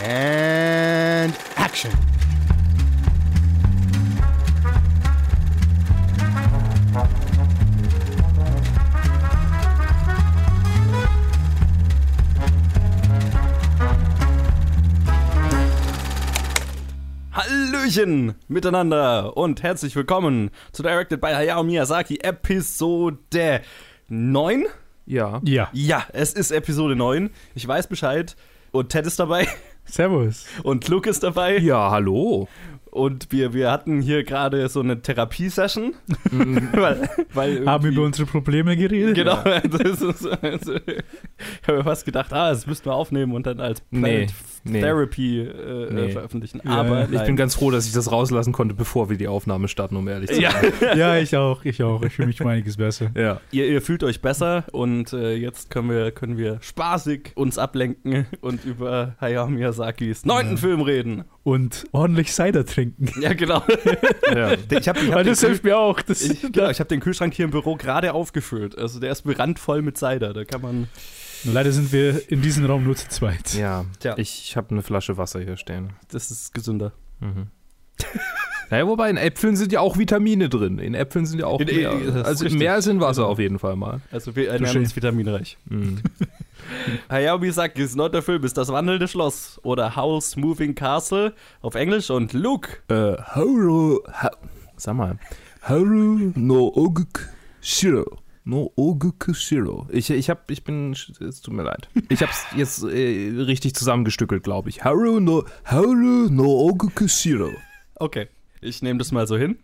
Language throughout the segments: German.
And action. Hallöchen miteinander und herzlich willkommen zu Directed by Hayao Miyazaki Episode 9. Ja. Ja. Ja, es ist Episode 9. Ich weiß Bescheid. Und Ted ist dabei Servus. und Luke ist dabei. Ja, hallo. Und wir, wir hatten hier gerade so eine Therapiesession. weil, weil Haben über unsere Probleme geredet? Genau, das ist, also, ich habe mir fast gedacht, ah, das müssten wir aufnehmen und dann als Planet nee. Therapy äh, Nee. veröffentlichen. Ja, Aber ich nein. bin ganz froh, dass ich das rauslassen konnte, bevor wir die Aufnahme starten, um ehrlich zu sein. ja, Ja, ich auch, ich auch. Ich fühle mich um einiges besser. Ja. ihr, ihr fühlt euch besser und äh, jetzt können wir, können wir spaßig uns ablenken und über Hayao Miyazakis neunten Ja. Film reden. Und ordentlich Cider trinken. Ja, genau. ja. Ich habe ich hab das hilft mir auch. Das, ich, genau, ich hab den Kühlschrank hier im Büro gerade aufgefüllt. Also der ist randvoll mit Cider. Da kann man. Nur leider sind wir in diesem Raum nur zu zweit. ja. Tja. Ich, habe eine Flasche Wasser hier stehen. Das ist gesünder. Mhm. Naja, wobei in Äpfeln sind ja auch Vitamine drin. In Äpfeln sind ja auch In- mehr. das ist Also richtig. mehr als in Wasser auf jeden Fall mal. Also wir ernähren uns vitaminreich. Mhm. Hayao Miyazakis neunter Film ist Das wandelnde Schloss oder Howl's Moving Castle auf Englisch und Luke. äh, Haru. Ha Sag mal. Haru no oguk shiro. No oguk shiro. Ich, ich hab, ich bin, es tut mir leid. Ich hab's jetzt äh, richtig zusammengestückelt, glaube ich. Haru no, Haru no oguk shiro. Okay, ich nehme das mal so hin.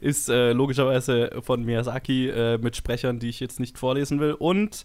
Ist äh, logischerweise von Miyazaki äh, mit Sprechern, die ich jetzt nicht vorlesen will. Und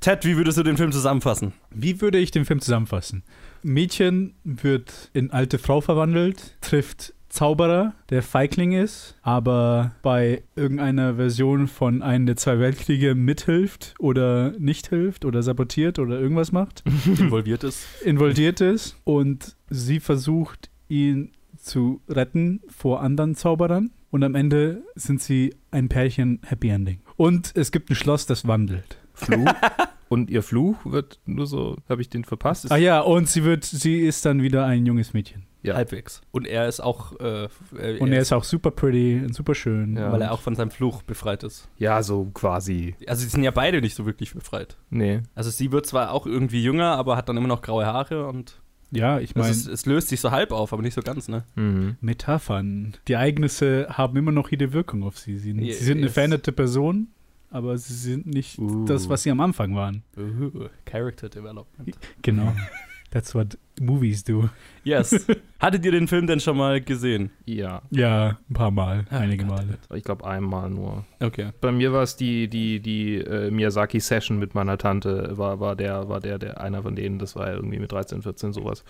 Ted, wie würdest du den Film zusammenfassen? Wie würde ich den Film zusammenfassen? Mädchen wird in alte Frau verwandelt, trifft Zauberer, der Feigling ist, aber bei irgendeiner Version von einem der zwei Weltkriege mithilft oder nicht hilft oder sabotiert oder irgendwas macht. Involviert ist. involviert ist und sie versucht, ihn zu retten vor anderen Zauberern. Und am Ende sind sie ein Pärchen Happy Ending. Und es gibt ein Schloss, das wandelt. Fluch. Und ihr Fluch wird nur so, habe ich den verpasst? Ah ja, und sie wird, sie ist dann wieder ein junges Mädchen. Ja. Halbwegs. Und er ist auch. Äh, Und er ist auch super pretty und super schön. Ja. Weil er auch von seinem Fluch befreit ist. Ja, so quasi. Also, sie sind ja beide nicht so wirklich befreit. Nee. Also, sie wird zwar auch irgendwie jünger, aber hat dann immer noch graue Haare und. Ja, ich meine, es, es löst sich so halb auf, aber nicht so ganz, ne? Mhm. Metaphern. Die Ereignisse haben immer noch ihre Wirkung auf sie. Sie, sie sind eine veränderte Person, aber sie sind nicht Uh. das, was sie am Anfang waren. Uh, Character Development. Genau. That's what movies do. Yes. Hattet ihr den Film denn schon mal gesehen? Ja. Ja, ein paar Mal, Ah, einige Gott, Male. Ich glaube einmal nur. Okay. Bei mir war es die, die, die äh, Miyazaki-Session mit meiner Tante, war, war der, war der, der einer von denen, das war ja irgendwie mit 13, 14 sowas.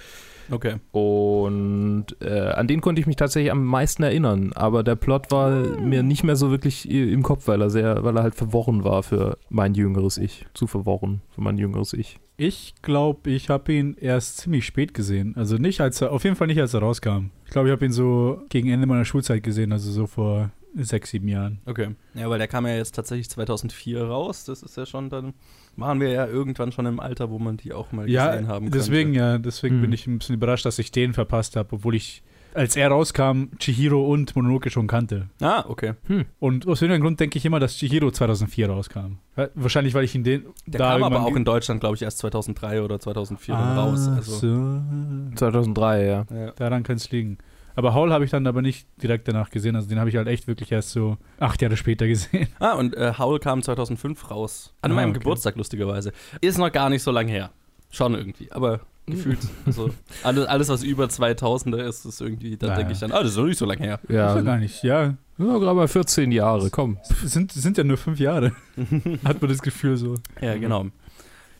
Okay. Und äh, an den konnte ich mich tatsächlich am meisten erinnern, aber der Plot war mir nicht mehr so wirklich im Kopf, weil er sehr, weil er halt verworren war für mein jüngeres Ich. Zu verworren für mein jüngeres Ich. Ich glaube, ich habe ihn erst ziemlich spät gesehen. Also nicht als er, auf jeden Fall nicht als er rauskam. Ich glaube, ich habe ihn so gegen Ende meiner Schulzeit gesehen, also so vor sechs, sieben Jahren. Okay. Ja, weil der kam ja jetzt tatsächlich 2004 raus. Das ist ja schon, dann waren wir ja irgendwann schon im Alter, wo man die auch mal Ja, gesehen haben könnte. deswegen ja, deswegen Hm. bin ich ein bisschen überrascht, dass ich den verpasst habe, obwohl ich, als er rauskam, Chihiro und Mononoke schon kannte. Ah, okay. Und aus irgendeinem Grund denke ich immer, dass Chihiro 2004 rauskam. Wahrscheinlich, weil ich ihn den Der da kam aber auch in Deutschland, glaube ich, erst 2003 oder 2004 dann ah, raus. Also, so. 2003, ja. ja. Daran kann es liegen. Aber Howl habe ich dann aber nicht direkt danach gesehen. Also den habe ich halt echt wirklich erst so acht Jahre später gesehen. Ah, und äh, Howl kam 2005 raus. An Ah, meinem okay. Geburtstag, lustigerweise. Ist noch gar nicht so lange her. Schon irgendwie. Aber gefühlt, also alles, alles, was über 2000er ist, ist irgendwie, da Naja. denke ich dann, ah, das ist noch nicht so lange her. Ja. Ist ja Ja, gar nicht. Ja, ja gerade mal 14 Jahre, komm. es sind, sind ja nur fünf Jahre. Hat man das Gefühl so. Ja, genau.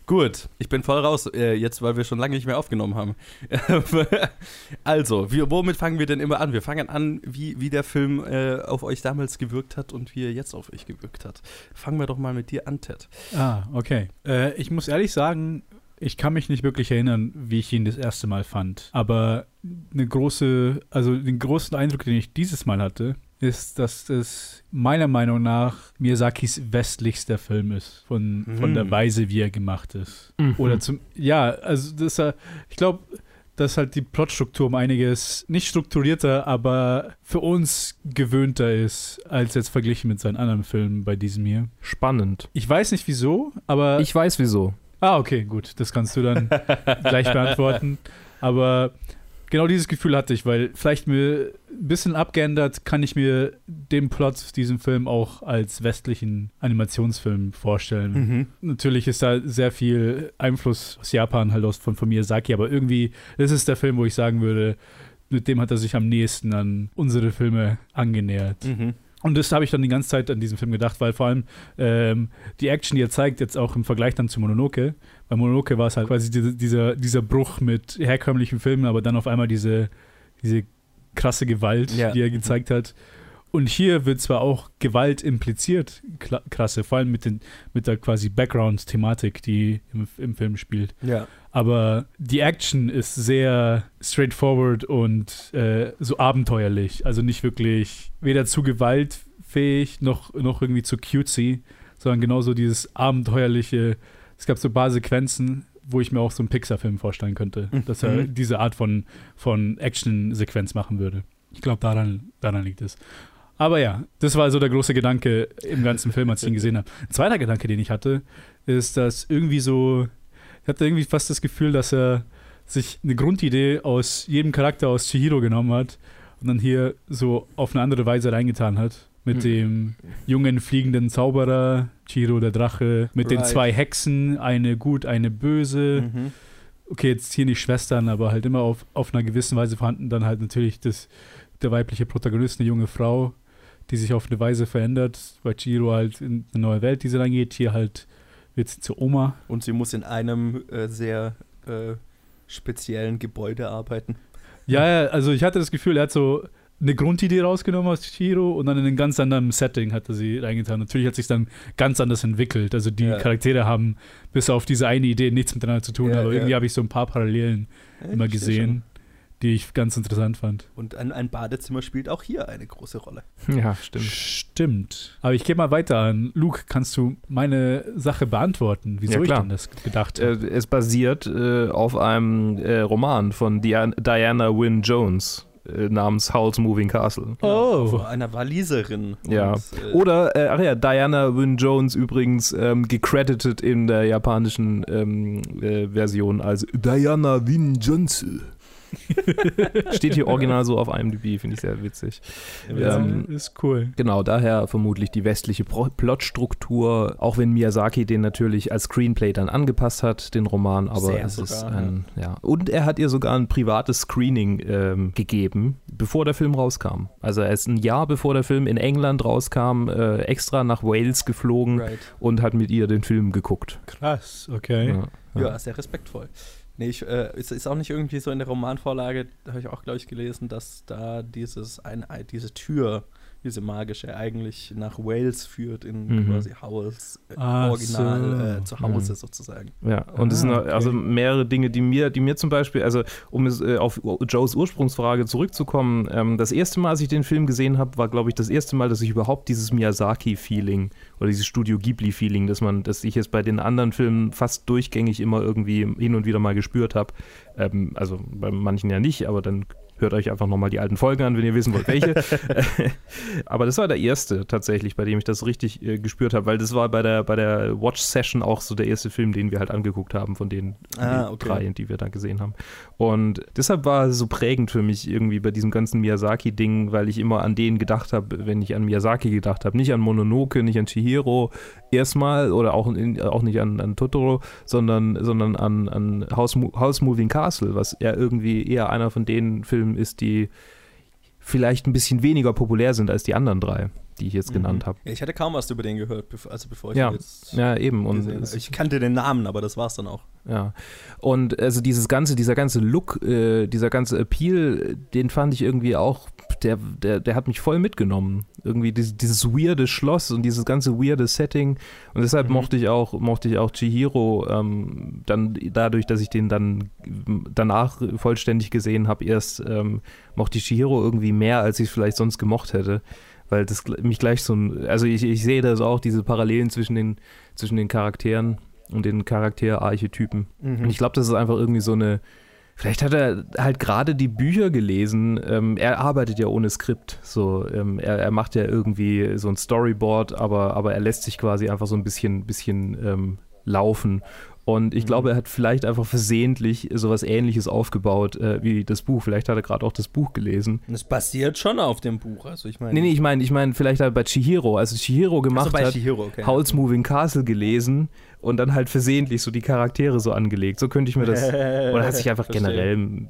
Gut, ich bin voll raus, äh, jetzt, weil wir schon lange nicht mehr aufgenommen haben. also, wir, womit fangen wir denn immer an? Wir fangen an, wie, wie der Film äh, auf euch damals gewirkt hat und wie er jetzt auf euch gewirkt hat. Fangen wir doch mal mit dir an, Ted. Ah, okay. Äh, ich muss ehrlich sagen, ich kann mich nicht wirklich erinnern, wie ich ihn das erste Mal fand. Aber eine große, also den großen Eindruck, den ich dieses Mal hatte, ist, dass es meiner Meinung nach Miyazakis westlichster Film ist, von, von Mhm. der Weise, wie er gemacht ist. Mhm. Oder zum, ja, also das, ich glaube, dass halt die Plotstruktur um einiges nicht strukturierter, aber für uns gewöhnter ist, als jetzt verglichen mit seinen anderen Filmen bei diesem hier. Spannend. Ich weiß nicht wieso, aber. Ich weiß wieso. Ah, okay, gut. Das kannst du dann gleich beantworten. Aber genau dieses Gefühl hatte ich, weil vielleicht mir ein bisschen abgeändert kann ich mir den Plot diesem Film auch als westlichen Animationsfilm vorstellen. Mhm. Natürlich ist da sehr viel Einfluss aus Japan halt aus von, von Miyazaki, aber irgendwie das ist der Film, wo ich sagen würde, mit dem hat er sich am nächsten an unsere Filme angenähert. Mhm. Und das habe ich dann die ganze Zeit an diesem Film gedacht, weil vor allem ähm, die Action, die er zeigt, jetzt auch im Vergleich dann zu Mononoke, bei Mononoke war es halt quasi diese, dieser, dieser Bruch mit herkömmlichen Filmen, aber dann auf einmal diese, diese krasse Gewalt, Ja. die er gezeigt hat. Und hier wird zwar auch Gewalt impliziert, krasse, vor allem mit, den, mit der quasi Background-Thematik, die im, im Film spielt. Ja. Aber die Action ist sehr straightforward und äh, so abenteuerlich. Also nicht wirklich weder zu gewaltfähig noch, noch irgendwie zu cutesy, sondern genauso dieses abenteuerliche. Es gab so ein paar Sequenzen, wo ich mir auch so einen Pixar-Film vorstellen könnte, Mhm. dass er diese Art von, von Action-Sequenz machen würde. Ich glaube, daran, daran liegt es. Aber ja, das war so der große Gedanke im ganzen Film, als ich ihn gesehen habe. Ein zweiter Gedanke, den ich hatte, ist, dass irgendwie so, ich hatte irgendwie fast das Gefühl, dass er sich eine Grundidee aus jedem Charakter aus Chihiro genommen hat und dann hier so auf eine andere Weise reingetan hat. Mit Hm. dem jungen fliegenden Zauberer, Chihiro der Drache, mit den Right. zwei Hexen, eine gut, eine böse Mhm. okay, jetzt hier nicht Schwestern, aber halt immer auf, auf einer gewissen Weise vorhanden. Dann halt natürlich das, der weibliche Protagonist, eine junge Frau, die sich auf eine Weise verändert. Bei Chiro halt in eine neue Welt, die sie reingeht. Hier halt wird sie zur Oma. Und sie muss in einem äh, sehr äh, speziellen Gebäude arbeiten. Ja, ja, also ich hatte das Gefühl, er hat so eine Grundidee rausgenommen aus Chiro und dann in einem ganz anderen Setting hat er sie reingetan. Natürlich hat sich dann ganz anders entwickelt. Also die Ja. Charaktere haben bis auf diese eine Idee nichts miteinander zu tun, Ja, aber irgendwie habe ich so ein paar Parallelen immer gesehen, schon. Die ich ganz interessant fand. Und ein, ein Badezimmer spielt auch hier eine große Rolle. Ja, stimmt. Stimmt. Aber ich gehe mal weiter an. Luke, kannst du meine Sache beantworten? Wieso Ja, ich denn das gedacht Äh, habe? es basiert äh, auf einem äh, Roman von Dia Diana Wynne Jones äh, namens Howl's Moving Castle. Oh. Von einer Waliserin. Ja. Und, äh, Oder, äh, ach ja, Diana Wynne Jones übrigens ähm, gecredited in der japanischen ähm, äh, Version als Diana Wynne Johnson. Steht hier original so auf IMDb, finde ich sehr witzig. Ja, ähm, ist cool. Genau, daher vermutlich die westliche Pro Plotstruktur, auch wenn Miyazaki den natürlich als Screenplay dann angepasst hat, den Roman, aber Sehr es ist sogar, ein, ja. Und er hat ihr sogar ein privates Screening ähm, gegeben, bevor der Film rauskam. Also er ist ein Jahr bevor der Film in England rauskam, äh, extra nach Wales geflogen right. und hat mit ihr den Film geguckt. Krass, okay. Ja, Ja, sehr respektvoll. Nee, ich, äh, es ist auch nicht irgendwie so in der Romanvorlage, habe ich auch, glaube ich, gelesen, dass da dieses ein, diese Tür, diese magische, eigentlich nach Wales führt, in Mhm. quasi Howells äh, Ach Original so. äh, zu Hause Mhm. sozusagen. Ja, und es Ah, sind okay. also mehrere Dinge, die mir, die mir zum Beispiel, also um es, äh, auf Joes Ursprungsfrage zurückzukommen, ähm, das erste Mal, als ich den Film gesehen habe, war, glaube ich, das erste Mal, dass ich überhaupt dieses Miyazaki-Feeling oder dieses Studio Ghibli-Feeling, dass man, dass ich jetzt bei den anderen Filmen fast durchgängig immer irgendwie hin und wieder mal gespürt habe. Ähm, also bei manchen ja nicht, aber dann hört euch einfach nochmal die alten Folgen an, wenn ihr wissen wollt, welche. aber das war der erste tatsächlich, bei dem ich das richtig äh, gespürt habe, weil das war bei der, bei der Watch-Session auch so der erste Film, den wir halt angeguckt haben, von den Ah, okay. drei, die wir da gesehen haben. Und deshalb war es so prägend für mich irgendwie bei diesem ganzen Miyazaki-Ding, weil ich immer an den gedacht habe, wenn ich an Miyazaki gedacht habe. Nicht an Mononoke, nicht an Chihiro erstmal oder auch, in, auch nicht an, an Totoro, sondern, sondern an, an House, House Moving Castle, was ja irgendwie eher einer von den Filmen ist, die vielleicht ein bisschen weniger populär sind als die anderen drei, die ich jetzt Mhm. genannt habe. Ich hatte kaum was über den gehört, also bevor ich Ja. ihn jetzt Ja, eben. Und es-. Ich kannte den Namen, aber das war's dann auch. Ja. Und also dieses ganze, dieser ganze Look, äh, dieser ganze Appeal, den fand ich irgendwie auch, der, der, der hat mich voll mitgenommen. Irgendwie dieses, dieses weirde Schloss und dieses ganze weirde Setting. Und deshalb Mhm. mochte ich auch, mochte ich auch Chihiro ähm, dann dadurch, dass ich den dann danach vollständig gesehen habe, erst ähm, mochte ich Chihiro irgendwie mehr, als ich es vielleicht sonst gemocht hätte. Weil das mich gleich so ein, also ich, ich sehe da so auch diese Parallelen zwischen den, zwischen den Charakteren und den Charakterarchetypen. Mhm. Und ich glaube, das ist einfach irgendwie so eine, Vielleicht hat er halt gerade die Bücher gelesen. Ähm, er arbeitet ja ohne Skript. So, ähm, er, er, macht ja irgendwie so ein Storyboard, aber, aber er lässt sich quasi einfach so ein bisschen, bisschen ähm, laufen. Und ich mhm. glaube, er hat vielleicht einfach versehentlich sowas ähnliches aufgebaut äh, wie das Buch. Vielleicht hat er gerade auch das Buch gelesen. Das basiert schon auf dem Buch. Also ich meine. Nee, nee, ich meine, ich meine, vielleicht hat er bei Chihiro, also Chihiro gemacht also hat, Chihiro, okay. Howl's Moving Castle gelesen und dann halt versehentlich so die Charaktere so angelegt. So könnte ich mir das. oder hat sich einfach generell.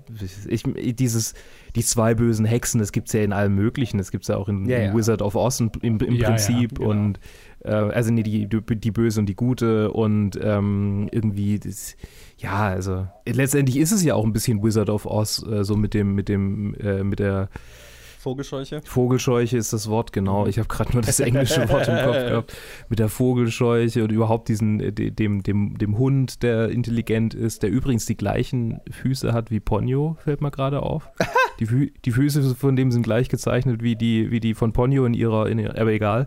Ich, dieses, die zwei bösen Hexen, das gibt es ja in allem Möglichen. Das gibt es ja auch in, ja, in ja. Wizard of Oz im, im, im ja, Prinzip. Genau. Und äh, also nee, die, die Böse und die Gute und ähm, irgendwie das, ja, also letztendlich ist es ja auch ein bisschen Wizard of Oz, äh, so mit dem, mit dem, äh, mit der Vogelscheuche? Vogelscheuche ist das Wort, genau. Ich habe gerade nur das englische Wort im Kopf gehabt. Mit der Vogelscheuche und überhaupt diesen, äh, dem, dem, dem Hund, der intelligent ist, der übrigens die gleichen Füße hat wie Ponyo, fällt mir gerade auf. Die, die Füße von dem sind gleich gezeichnet wie die, wie die von Ponyo in ihrer, in ihrer aber egal.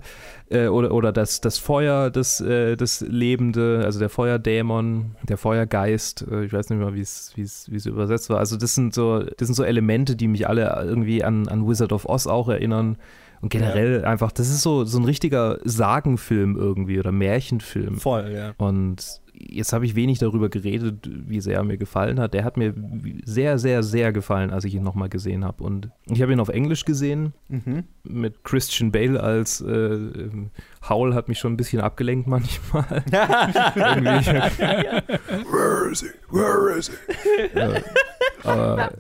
Äh, oder, oder das, das Feuer, das, äh, das Lebende, also der Feuerdämon, der Feuergeist, äh, ich weiß nicht mehr, wie es übersetzt war. Also das sind so, das sind so Elemente, die mich alle irgendwie an, an Wizard of Oz auch erinnern. Und generell ja. einfach, das ist so, so ein richtiger Sagenfilm irgendwie oder Märchenfilm. Voll, ja. Und jetzt habe ich wenig darüber geredet, wie sehr er mir gefallen hat. Der hat mir sehr, sehr, sehr gefallen, als ich ihn nochmal gesehen habe. Und ich habe ihn auf Englisch gesehen, mhm. mit Christian Bale als äh, Howl hat mich schon ein bisschen abgelenkt manchmal. Where is he? Where is he? ja, aber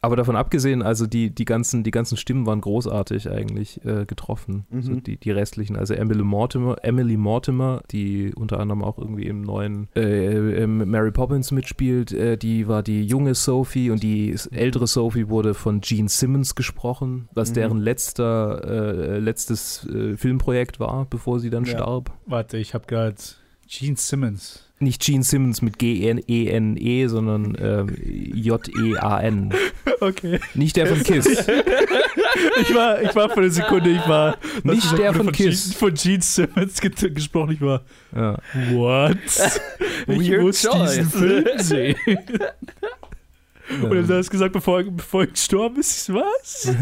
aber davon abgesehen, also die, die, ganzen, die ganzen Stimmen waren großartig eigentlich äh, getroffen. Mhm. So die, die restlichen. Also Emily Mortimer, Emily Mortimer, die unter anderem auch irgendwie im neuen äh, Mary Poppins mitspielt, äh, die war die junge Sophie und die ältere Sophie wurde von Gene Simmons gesprochen, was mhm. deren letzter, äh, letztes äh, Filmprojekt war, bevor sie dann ja. starb. Warte, ich habe gerade Gene Simmons. Nicht Gene Simmons mit G-E-N-E, -E, sondern ähm, J-E-A-N. Okay. Nicht der von Kiss. ich, war, ich war für eine Sekunde, ich war. Nicht der von, von Kiss. Gene, von Gene Simmons gesprochen, ich war. Ja. What? ich Weird muss choice. diesen Film sehen. Und dann hast du gesagt, bevor, bevor er gestorben ist, was?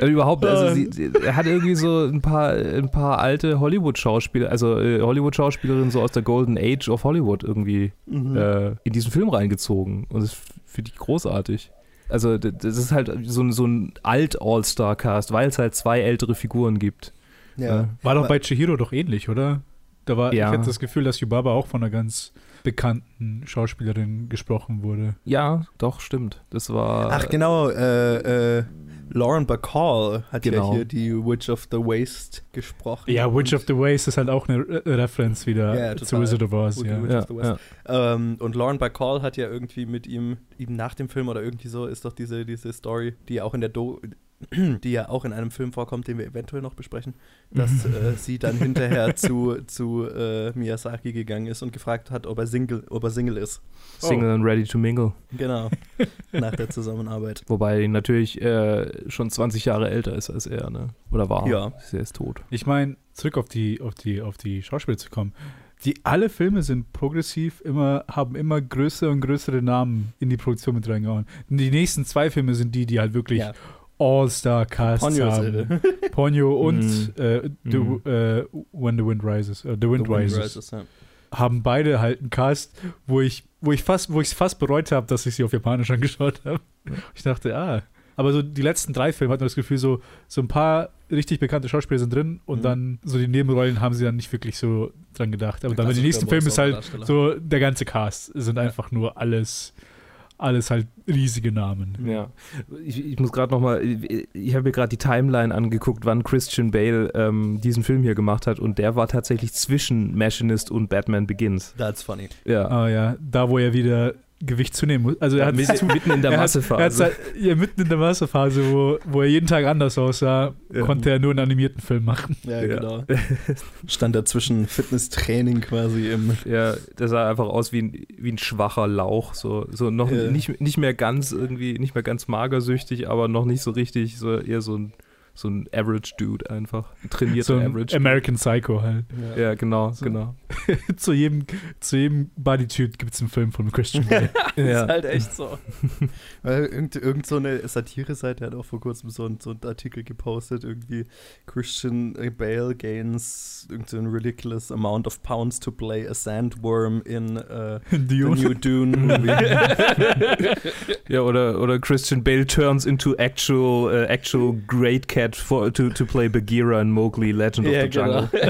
Also überhaupt, also sie, sie, er hat irgendwie so ein paar, ein paar alte Hollywood-Schauspieler, also äh, Hollywood-Schauspielerinnen so aus der Golden Age of Hollywood irgendwie mhm. äh, in diesen Film reingezogen. Und das finde ich großartig. Also das ist halt so, so ein Alt-All-Star-Cast, weil es halt zwei ältere Figuren gibt. Ja. War doch bei Chihiro doch ähnlich, oder? Da war, ja. ich hatte das Gefühl, dass Yubaba auch von einer ganz bekannten Schauspielerin gesprochen wurde. Ja, doch, stimmt. Das war. Ach, genau, äh, äh, Lauren Bacall hat genau. ja hier die Witch of the Waste gesprochen. Ja, Witch of the Waste ist halt auch eine Re Referenz wieder ja, zu Wizard of Oz. Ja. Ja, ja. Ähm, und Lauren Bacall hat ja irgendwie mit ihm, ihm nach dem Film oder irgendwie so, ist doch diese, diese Story, die auch in der Do die ja auch in einem Film vorkommt, den wir eventuell noch besprechen, dass äh, sie dann hinterher zu, zu äh, Miyazaki gegangen ist und gefragt hat, ob er Single, ob er Single ist. Single oh. and ready to mingle. Genau, nach der Zusammenarbeit. Wobei natürlich äh, schon 20 Jahre älter ist als er, ne? Oder war. Ja. Er ist tot. Ich meine, zurück auf die, auf die, auf die Schauspieler zu kommen. Die alle Filme sind progressiv, immer, haben immer größere und größere Namen in die Produktion mit reingehauen. Die nächsten zwei Filme sind die, die halt wirklich ja All-Star-Cast haben. Ponyo und mm. äh, the, mm. äh, When the Wind Rises, uh, The Wind the Rises, Wind Rises ja. haben beide halt einen Cast, wo ich, wo ich fast, wo ich es fast bereut habe, dass ich sie auf Japanisch angeschaut habe. Ich dachte, ah. Aber so die letzten drei Filme hat man das Gefühl, so, so ein paar richtig bekannte Schauspieler sind drin und mhm. dann so die Nebenrollen haben sie dann nicht wirklich so dran gedacht. Aber dann in den nächsten Filmen ist halt so der ganze Cast sind einfach nur alles alles halt riesige Namen. Ja, ich, ich muss gerade nochmal, ich, ich habe mir gerade die Timeline angeguckt, wann Christian Bale ähm, diesen Film hier gemacht hat und der war tatsächlich zwischen Machinist und Batman Begins. That's funny. Ja. Ah ja, da wo er wieder Gewicht zunehmen muss. Also er hat mitten, mitten in der Massephase. Halt, ja, mitten in der Massephase, wo, wo er jeden Tag anders aussah, ja. konnte er nur einen animierten Film machen. Ja, genau. Stand da zwischen Fitnesstraining quasi im. Ja, der sah einfach aus wie ein, wie ein schwacher Lauch. So, so noch ja. nicht, nicht mehr ganz irgendwie, nicht mehr ganz magersüchtig, aber noch nicht so richtig, so eher so ein So ein Average Dude einfach. Trainierter So ein Average. American Psycho halt. Ja, genau, So. genau. zu jedem, zu jedem Bodytyp gibt es einen Film von Christian Bale. Ja. Ist halt echt so. Weil irgend, irgend so eine Satire-Seite hat auch vor kurzem so, ein, so einen Artikel gepostet, irgendwie Christian Bale gains irgend so ein ridiculous amount of pounds to play a sandworm in uh, the new Dune movie. Ja, oder, oder Christian Bale turns into actual, uh, actual great cat for, to, to play Bagheera in Mowgli, Legend of ja, the Jungle.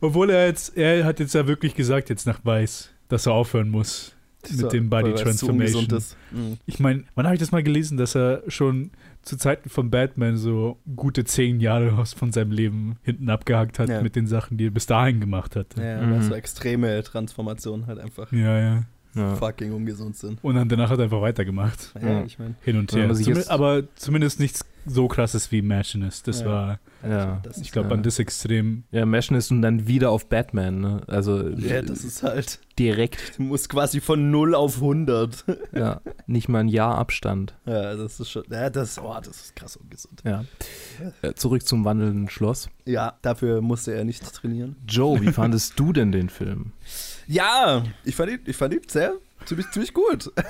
Obwohl er jetzt, er hat jetzt ja wirklich gesagt, jetzt nach Weiß, dass er aufhören muss mit dem Body so Transformation. ist. Mhm. Ich meine, wann habe ich das mal gelesen, dass er schon zu Zeiten von Batman so gute zehn Jahre aus von seinem Leben hinten abgehakt hat Ja. mit den Sachen, die er bis dahin gemacht hat. Ja, Mhm. so extreme Transformationen halt einfach Ja, ja. Ja. fucking ungesund sind. Und dann danach hat er einfach weitergemacht. Ja, Ja. ich meine, Hin und her. man sich Zumi- jetzt- aber zumindest nichts so krasses wie Machinist. Das Ja. war, Ja. das ich ist- glaube, ja. an das Extrem. Ja, Machinist und dann wieder auf Batman, ne? Also ja, das ist halt, direkt, du musst quasi von 0 auf 100. ja, nicht mal ein Jahr Abstand. Ja, das ist schon, ja, das, oh, das ist krass ungesund. Ja. Äh, Zurück zum wandelnden Schloss. Ja, dafür musste er nicht trainieren. Joe, wie fandest du denn den Film? Ja, ich fand ihn, ich fand ihn sehr, ziemlich, ziemlich gut.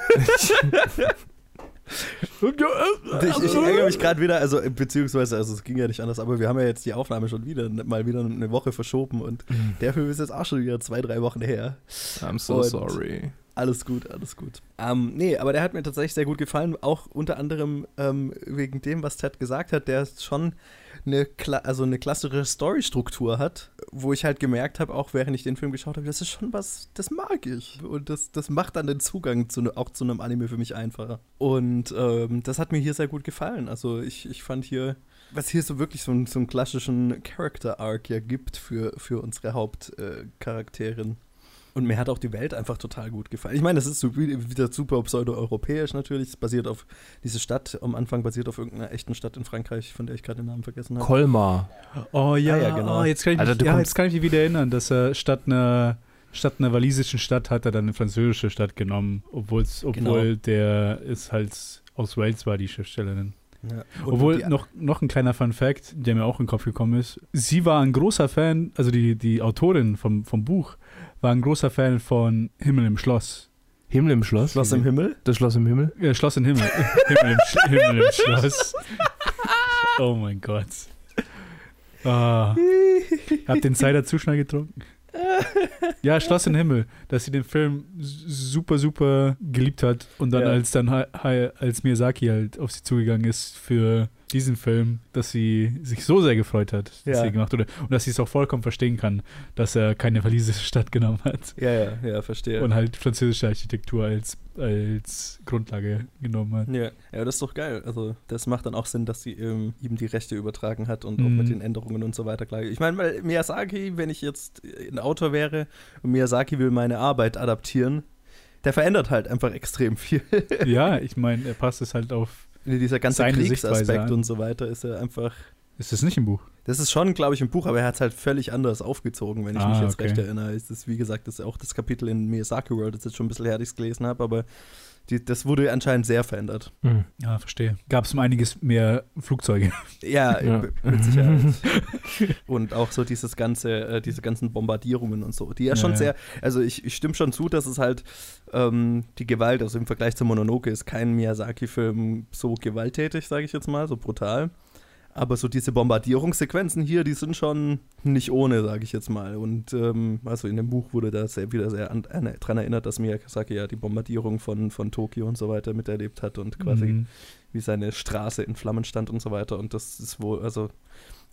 Ich, ich ärgere mich gerade wieder, also beziehungsweise, also es ging ja nicht anders, aber wir haben ja jetzt die Aufnahme schon wieder, mal wieder eine Woche verschoben und der Film ist jetzt auch schon wieder zwei, drei Wochen her. I'm so Und- sorry. Alles gut, alles gut. Ähm, nee, aber der hat mir tatsächlich sehr gut gefallen, auch unter anderem ähm, wegen dem, was Ted gesagt hat, der schon eine, Kla also eine klassische Storystruktur hat, wo ich halt gemerkt habe, auch während ich den Film geschaut habe, das ist schon was, das mag ich. Und das, das macht dann den Zugang zu, ne- auch zu einem Anime für mich einfacher. Und ähm, das hat mir hier sehr gut gefallen. Also ich, ich fand hier, was hier so wirklich so, einen- so einen klassischen Character-Arc ja gibt für, für unsere Hauptcharakterin. Und mir hat auch die Welt einfach total gut gefallen. Ich meine, das ist so wie- wieder super pseudo-europäisch natürlich. Es basiert auf, diese Stadt am Anfang basiert auf irgendeiner echten Stadt in Frankreich, von der ich gerade den Namen vergessen habe. Colmar. Oh ja, Ah, ja, genau. oh, jetzt, kann ich mich, Alter, du ja, jetzt kann ich mich wieder erinnern, dass er statt einer, statt einer walisischen Stadt hat er dann eine französische Stadt genommen, obwohl's, obwohl Genau. der ist halt aus Wales war, die Schriftstellerin. Ja. Obwohl, die, noch, noch ein kleiner Fun Fact, der mir auch in den Kopf gekommen ist. Sie war ein großer Fan, also die, die Autorin vom, vom Buch, war ein großer Fan von Himmel im Schloss. Himmel im Schloss? Schloss im Himmel? Das Schloss im Himmel? Äh, Schloss im Himmel. Himmel, im, Sch- Himmel im Schloss. Oh mein Gott. Ah. Hab den Cider zu schnell getrunken. Ja, Schloss im Himmel, dass sie den Film super, super geliebt hat und dann Ja. als dann als Miyazaki halt auf sie zugegangen ist für diesen Film, dass sie sich so sehr gefreut hat, dass Ja. sie gemacht wurde und dass sie es auch vollkommen verstehen kann, dass er keine walisische Stadt genommen hat Ja, ja, ja, verstehe. und halt französische Architektur als, als Grundlage genommen hat. ja. ja, das ist doch geil. Also, das macht dann auch Sinn, dass sie ähm, ihm die Rechte übertragen hat und auch Mhm. mit den Änderungen und so weiter klar. Ich meine, weil Miyazaki, wenn ich jetzt ein Autor wäre und Miyazaki will meine Arbeit adaptieren, der verändert halt einfach extrem viel. ja, ich meine, er passt es halt auf. Dieser ganze Seine Kriegsaspekt und so weiter ist ja einfach. Ist das nicht im Buch? Das ist schon, glaube ich, im Buch, aber er hat es halt völlig anders aufgezogen, wenn ich mich Ah, jetzt okay. recht erinnere. Es ist, wie gesagt, das ist auch das Kapitel in Miyazaki World, das jetzt schon ein bisschen her, ich es gelesen habe, aber die, das wurde anscheinend sehr verändert. Hm. Ja, verstehe. Gab es um einiges mehr Flugzeuge. Ja, Ja. mit Sicherheit. und auch so dieses ganze, äh, diese ganzen Bombardierungen und so, die ja, Ja, schon ja. sehr, also ich, ich stimme schon zu, dass es halt ähm, die Gewalt, also im Vergleich zu Mononoke ist kein Miyazaki-Film so gewalttätig, sage ich jetzt mal, so brutal. Aber so diese Bombardierungssequenzen hier, die sind schon nicht ohne, sage ich jetzt mal. Und ähm, also in dem Buch wurde da sehr, wieder sehr an, an, dran erinnert, dass Miyazaki ja die Bombardierung von, von Tokio und so weiter miterlebt hat und quasi Mhm. wie seine Straße in Flammen stand und so weiter. Und das ist wohl, also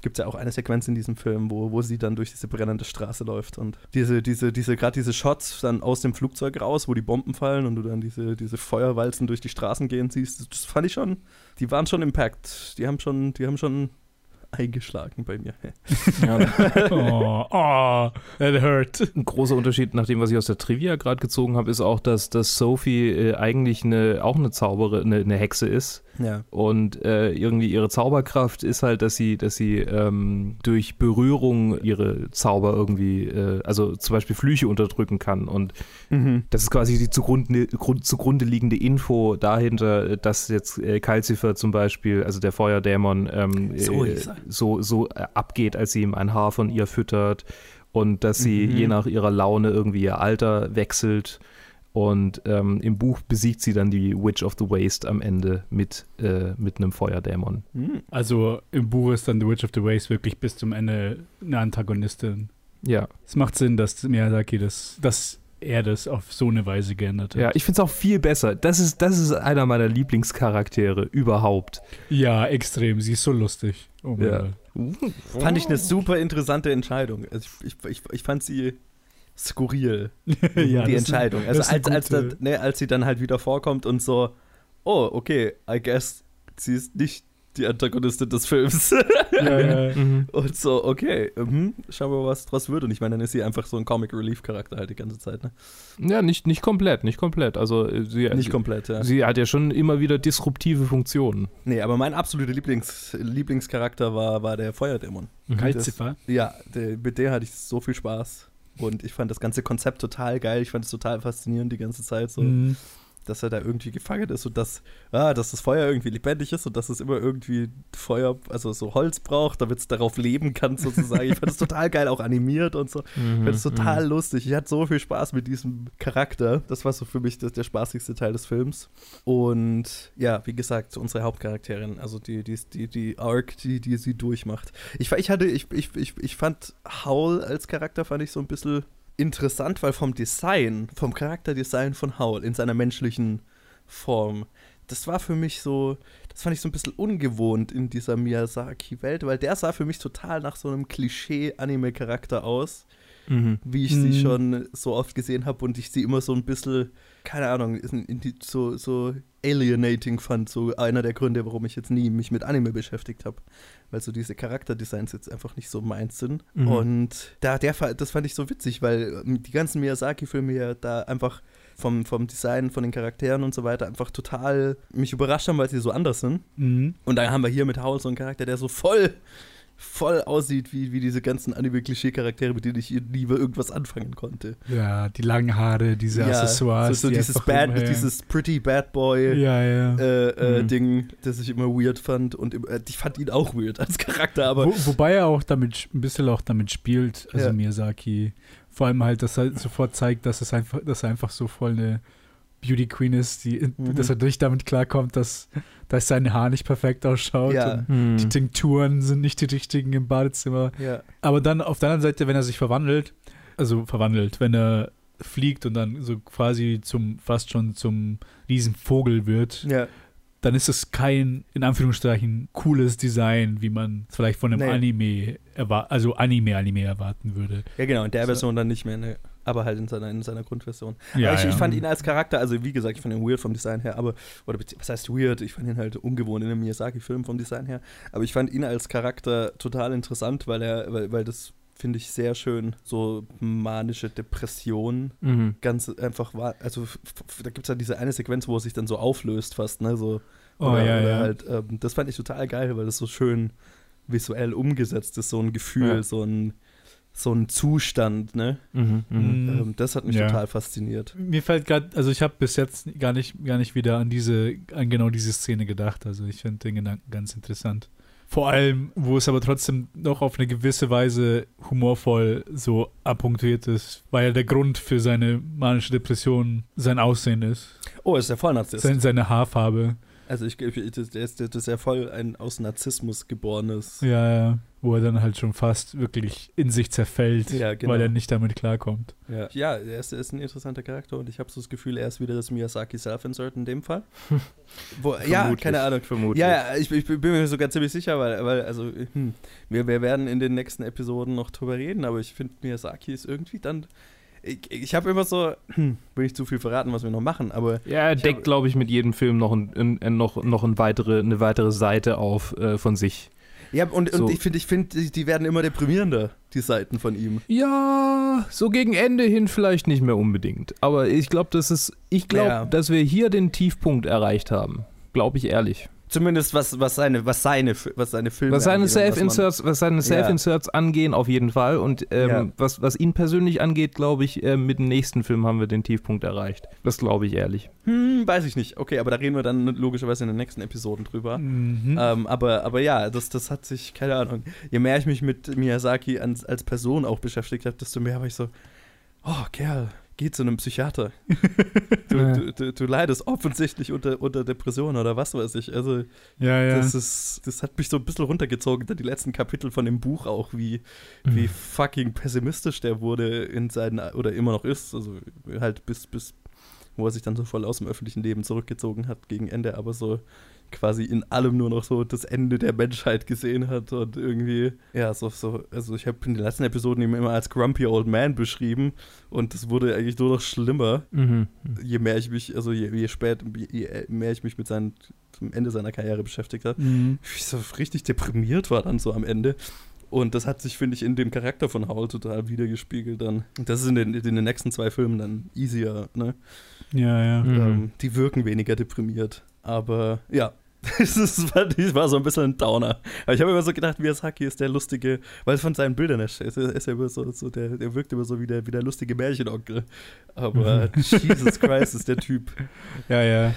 gibt es ja auch eine Sequenz in diesem Film, wo, wo sie dann durch diese brennende Straße läuft und diese, diese, diese, gerade diese Shots dann aus dem Flugzeug raus, wo die Bomben fallen und du dann diese, diese Feuerwalzen durch die Straßen gehen siehst, das fand ich schon, die waren schon Impact. Die haben schon, die haben schon eingeschlagen bei mir. Ja, Oh, oh, that hurt. ein großer Unterschied nach dem, was ich aus der Trivia gerade gezogen habe, ist auch, dass, dass Sophie äh, eigentlich eine, auch eine Zauberin, eine, eine Hexe ist. Ja. Und äh, irgendwie ihre Zauberkraft ist halt, dass sie, dass sie ähm, durch Berührung ihre Zauber irgendwie, äh, also zum Beispiel Flüche unterdrücken kann. Und Mhm. das ist quasi die zugrunde, grund, zugrunde liegende Info dahinter, dass jetzt äh, zum Beispiel, also der Feuerdämon, ähm, So äh, so, so äh, abgeht, als sie ihm ein Haar von ihr füttert. Und dass sie Mhm. je nach ihrer Laune irgendwie ihr Alter wechselt. Und ähm, im Buch besiegt sie dann die Witch of the Waste am Ende mit, äh, mit einem Feuerdämon. Mhm. Also im Buch ist dann The Witch of the Waste wirklich bis zum Ende eine Antagonistin. Ja, Es macht Sinn, dass Miyazaki das, dass er das auf so eine Weise geändert hat. ja ich finde es auch viel besser. Das ist, das ist einer meiner Lieblingscharaktere überhaupt. Ja, extrem. Sie ist so lustig. Oh mein Ja. Gott. Fand ich eine super interessante Entscheidung. Also ich, ich, ich, ich fand sie skurril, ja, die das Entscheidung. das Also als, als, dann, ne, als sie dann halt wieder vorkommt und so, oh, okay, I guess sie ist nicht die Antagonistin des Films. ja, ja. Mhm. Und so, okay, mhm, schauen wir mal, was draus wird. Und ich meine, dann ist sie einfach so ein Comic-Relief-Charakter halt die ganze Zeit, ne? Ja, nicht, nicht komplett, nicht komplett. Also äh, sie, Nicht komplett, ja. sie hat ja schon immer wieder disruptive Funktionen. Nee, aber mein absoluter Lieblings, Lieblingscharakter war, war der Feuerdämon. Kalzifer. Ja, der, mit der hatte ich so viel Spaß. Und ich fand das ganze Konzept total geil. Ich fand es total faszinierend die ganze Zeit so, Mhm. Dass er da irgendwie gefangen ist und dass, ah, dass das Feuer irgendwie lebendig ist und dass es immer irgendwie Feuer, also so Holz braucht, damit es darauf leben kann sozusagen. ich fand es total geil, auch animiert und so. Ich fand es total lustig. Ich hatte so viel Spaß mit diesem Charakter. Das war so für mich das, der spaßigste Teil des Films. Und ja, wie gesagt, unsere Hauptcharakterin, also die, die, die, die Arc, die, die sie durchmacht. Ich, ich hatte, ich, ich, ich, ich fand Howl als Charakter fand ich so ein bisschen interessant, weil vom Design, vom Charakterdesign von Howl in seiner menschlichen Form, das war für mich so, das fand ich so ein bisschen ungewohnt in dieser Miyazaki-Welt, weil der sah für mich total nach so einem Klischee-Anime-Charakter aus Mhm. wie ich Mhm. sie schon so oft gesehen habe und ich sie immer so ein bisschen, keine Ahnung, in, in die, so, so alienating fand. So einer der Gründe, warum ich jetzt nie mich mit Anime beschäftigt habe. Weil so diese Charakterdesigns jetzt einfach nicht so meins sind. Mhm. Und da, der, das fand ich so witzig, weil ähm, die ganzen Miyazaki-Filme ja da einfach vom, vom Design, von den Charakteren und so weiter einfach total mich überrascht haben, weil sie so anders sind. Mhm. Und dann haben wir hier mit Howl so einen Charakter, der so voll, voll aussieht wie, wie diese ganzen Anime-Klischee-Charaktere, mit denen ich nie irgendwas anfangen konnte. Ja, die langen Haare, diese Accessoires. So, so die dieses, Bad, dieses Pretty Bad Boy. Ja, ja. Äh, äh, Mhm. Das ich immer weird fand und äh, ich fand ihn auch weird als Charakter, aber Wo, wobei er auch damit ein bisschen auch damit spielt, also Ja. Miyazaki. Vor allem halt, dass er sofort zeigt, dass es einfach, dass er einfach so voll eine Beauty Queen ist, die, Mhm. dass er nicht damit klarkommt, dass, dass sein Haar nicht perfekt ausschaut. Ja. Und Mhm. die Tinkturen sind nicht die richtigen im Badezimmer. ja, Aber dann auf der anderen Seite, wenn er sich verwandelt, also verwandelt, wenn er fliegt und dann so quasi zum, fast schon zum Riesenvogel wird, ja, dann ist es kein, in Anführungsstrichen, cooles Design, wie man es vielleicht von einem Nee. Anime, also Anime-Anime erwarten würde. ja, genau, in der So. Version dann nicht mehr, ne? Aber halt in seiner, in seiner Grundversion. Ja, ich, ja. ich fand ihn als Charakter, also wie gesagt, ich fand ihn weird vom Design her, aber, oder was heißt weird? Ich fand ihn halt ungewohnt in einem Miyazaki-Film vom Design her, aber ich fand ihn als Charakter total interessant, weil er, weil, weil das finde ich sehr schön, so manische Depression Mhm. ganz einfach war, also da gibt es ja diese eine Sequenz, wo es sich dann so auflöst fast, ne, so Oh, oder, ja, oder ja. halt, ähm, das fand ich total geil, weil das so schön visuell umgesetzt ist, so ein Gefühl, Ja. so ein so ein Zustand, ne? Mhm. Mhm. Mhm. Ähm, das hat mich Ja. total fasziniert. Mir fällt gerade, also ich habe bis jetzt gar nicht, gar nicht wieder an diese, an genau diese Szene gedacht. Also ich finde den Gedanken ganz interessant. Vor allem, wo es aber trotzdem noch auf eine gewisse Weise humorvoll so abpunktiert ist, weil ja der Grund für seine manische Depression sein Aussehen ist, Oh, ist ja voll Narzisst. sein, seine Haarfarbe. Also ich, ich das, ist, das ist ja voll ein aus Narzissmus geborenes. Ja, ja, wo er dann halt schon fast wirklich in sich zerfällt, Ja, genau. weil er nicht damit klarkommt. Ja, ja er, ist, er ist ein interessanter Charakter und ich habe so das Gefühl, er ist wieder das Miyazaki Self-Insert in dem Fall. Wo, ja, Vermutlich, keine Ahnung. Vermutlich. Ja, ja, ich, ich bin mir sogar ziemlich sicher, weil, weil also, hm, wir, wir werden in den nächsten Episoden noch drüber reden, aber ich finde, Miyazaki ist irgendwie dann. Ich, ich habe immer so, hm, will ich zu viel verraten, was wir noch machen, aber Ja, er deckt, glaube ich, mit jedem Film noch, ein, ein, noch, noch ein weitere, eine weitere Seite auf äh, von sich. Ja, und, und So. ich finde, ich find, die, werden immer deprimierender, die Seiten von ihm. Ja, so gegen Ende hin vielleicht nicht mehr unbedingt. Aber ich glaube, das ist, ich glaube, Ja. dass wir hier den Tiefpunkt erreicht haben. Glaube ich ehrlich. Zumindest was, was, seine, was, seine, was seine Filme Was seine was Self-Inserts, was seine Ja. Self-Inserts angehen, auf jeden Fall. Und ähm, Ja. was, was ihn persönlich angeht, glaube ich, äh, mit dem nächsten Film haben wir den Tiefpunkt erreicht. Das glaube ich ehrlich. Hm, weiß ich nicht. Okay, aber da reden wir dann logischerweise in den nächsten Episoden drüber. Mhm. Ähm, aber, aber ja, das, das hat sich, keine Ahnung, je mehr ich mich mit Miyazaki als, als Person auch beschäftigt habe, desto mehr war ich so, oh Kerl, geh zu einem Psychiater. Du, Ja. du, du, du leidest offensichtlich unter, unter Depression oder was weiß ich. Also ja, ja. das ist, das hat mich so ein bisschen runtergezogen, die letzten Kapitel von dem Buch auch, wie, Mhm. wie fucking pessimistisch der wurde in seinen, oder immer noch ist, also halt bis, bis, wo er sich dann so voll aus dem öffentlichen Leben zurückgezogen hat gegen Ende, aber so quasi in allem nur noch so das Ende der Menschheit gesehen hat und irgendwie, ja, so, so also ich habe in den letzten Episoden ihn immer als Grumpy Old Man beschrieben und das wurde eigentlich nur noch schlimmer, Mhm. je mehr ich mich, also je, je spät, je mehr ich mich mit seinem, zum Ende seiner Karriere beschäftigt habe, Mhm. ich so richtig deprimiert war dann so am Ende. Und das hat sich, finde ich, in dem Charakter von Howl total wiedergespiegelt dann. Das ist in den, in den nächsten zwei Filmen dann easier, ne? Ja, ja. Mhm. Ähm, die wirken weniger deprimiert. Aber ja, das ist, war, das war so ein bisschen ein Downer. Aber ich habe immer so gedacht, Miyazaki ist der lustige, weil von seinen Bildern her ist, ist er immer so, so der, der wirkt immer so wie der, wie der lustige Märchenonkel. Aber Jesus Christ ist der Typ Ja, ja.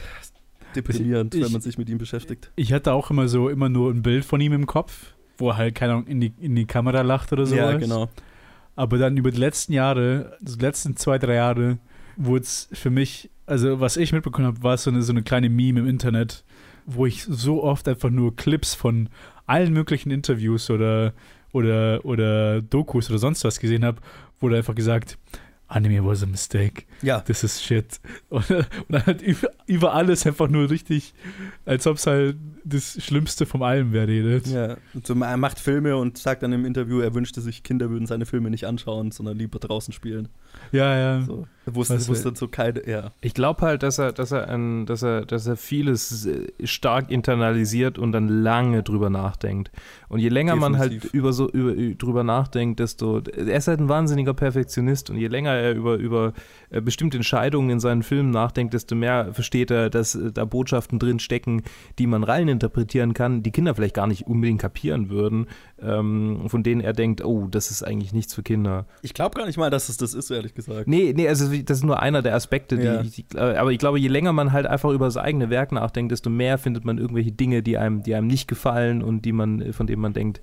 deprimierend, Ich- wenn man sich mit ihm beschäftigt. Ich hatte auch immer so immer nur ein Bild von ihm im Kopf, wo er halt, keine Ahnung, in die, in die Kamera lacht oder so. ja, genau. Aber dann über die letzten Jahre, die letzten zwei, drei Jahre, wurde es für mich, also was ich mitbekommen habe, war so eine, so eine kleine Meme im Internet, wo ich so oft einfach nur Clips von allen möglichen Interviews oder, oder, oder Dokus oder sonst was gesehen habe, wurde einfach gesagt, Anime was a mistake, Ja, this is shit. Und, und dann halt über, über alles einfach nur richtig, als ob es halt das Schlimmste von allem wäre, redet. Ja, und so, er macht Filme und sagt dann im Interview, er wünschte sich, Kinder würden seine Filme nicht anschauen, sondern lieber draußen spielen. Ja, ja. So. Wusste, wusste so keine, ja. Ich glaube halt, dass er, dass er, ein, dass er, dass er vieles äh, stark internalisiert und dann lange drüber nachdenkt. Und je länger man halt Definitiv. über so über, drüber nachdenkt, desto er ist halt ein wahnsinniger Perfektionist und je länger er über über äh, bestimmte Entscheidungen in seinen Filmen nachdenkt, desto mehr versteht er, dass äh, da Botschaften drin stecken, die man rein interpretieren kann, die Kinder vielleicht gar nicht unbedingt kapieren würden, ähm, von denen er denkt, oh, das ist eigentlich nichts für Kinder. Ich glaube gar nicht mal, dass es das ist, ehrlich gesagt. Nee, nee, also das ist nur einer der Aspekte, die, Ja. die äh, aber ich glaube, je länger man halt einfach über das eigene Werk nachdenkt, desto mehr findet man irgendwelche Dinge, die einem, die einem nicht gefallen und die man, äh, von denen man denkt,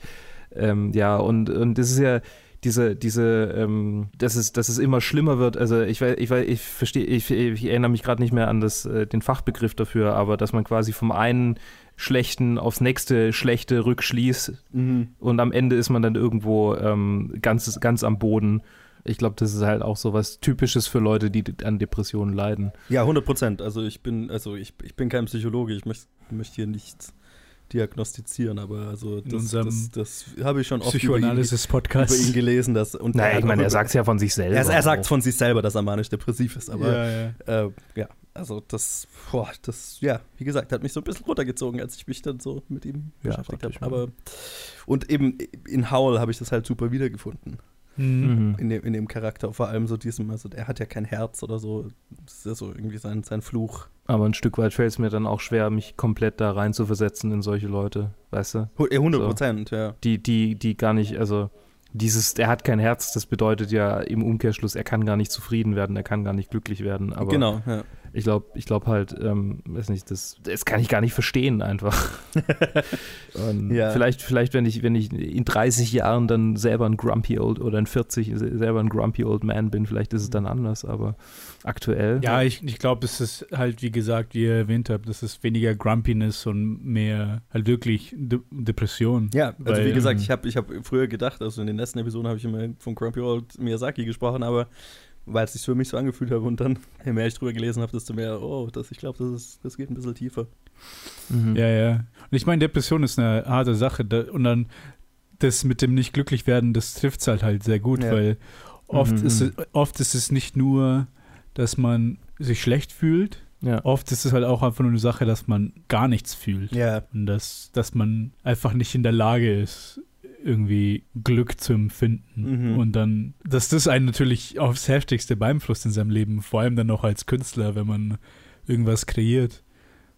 ähm, ja, und, und das ist ja diese, diese, ähm, dass es, dass es immer schlimmer wird. Also ich weiß, ich weiß, ich verstehe, ich, ich erinnere mich gerade nicht mehr an das, äh, den Fachbegriff dafür, aber dass man quasi vom einen Schlechten aufs nächste Schlechte rückschließt Mhm. und am Ende ist man dann irgendwo ähm, ganz, ganz am Boden. Ich glaube, das ist halt auch so was Typisches für Leute, die an Depressionen leiden. Ja, 100 Prozent. Also ich bin, also ich, ich bin kein Psychologe, ich möchte möcht hier nichts diagnostizieren, aber also das, das, das habe ich schon oft über ihn, über Psychoanalysis-Podcast. ihn gelesen. Dass, und Naja, hat ich meine, er über- sagt es ja von sich selber. Er, er sagt auch. von sich selber, dass er manisch-depressiv ist, aber ja, ja. Äh, ja, also das, boah, das, ja, wie gesagt, hat mich so ein bisschen runtergezogen, als ich mich dann so mit ihm Ja, beschäftigt habe. Aber und eben in Howl habe ich das halt super wiedergefunden. Mhm. Mhm. In dem, in dem Charakter, vor allem so diesem, also er hat ja kein Herz oder so. Das ist ja so irgendwie sein, sein Fluch. Aber ein Stück weit fällt es mir dann auch schwer, mich komplett da rein zu versetzen in solche Leute, weißt du? Hu- ja, 100 Prozent, ja. Die, die, die gar nicht, also dieses, er hat kein Herz, das bedeutet ja im Umkehrschluss, er kann gar nicht zufrieden werden, er kann gar nicht glücklich werden. Aber genau, ja. Ich glaube, ich glaube halt, ähm, weiß nicht, das, das kann ich gar nicht verstehen einfach. Und Ja. Vielleicht, vielleicht, wenn ich, wenn ich in 30 Jahren dann selber ein Grumpy Old oder in 40 se- selber ein Grumpy Old Man bin, vielleicht ist es dann anders, aber aktuell. Ja, ich, ich glaube, es ist halt, wie gesagt, wie ihr erwähnt habt, das ist weniger Grumpiness und mehr halt wirklich De Depression. Ja, also Weil, wie gesagt, ähm, ich habe ich hab früher gedacht, also in den letzten Episoden habe ich immer von Grumpy Old Miyazaki gesprochen, aber weil es sich für mich so angefühlt hat und dann, je mehr ich drüber gelesen habe, desto mehr, oh, das, ich glaube, das, ist- das geht ein bisschen tiefer. Mhm. Ja, ja. Und ich meine, Depression ist eine harte Sache. Da, und dann das mit dem nicht glücklich werden, das trifft es halt halt sehr gut, Ja. weil oft, Mhm, ist mhm. es, oft ist es nicht nur, dass man sich schlecht fühlt, Ja. Oft ist es halt auch einfach nur eine Sache, dass man gar nichts fühlt. Ja. Und dass, dass man einfach nicht in der Lage ist, irgendwie Glück zu empfinden. Mhm. Und dann, dass das einen natürlich aufs Heftigste beeinflusst in seinem Leben, vor allem dann auch als Künstler, wenn man irgendwas kreiert.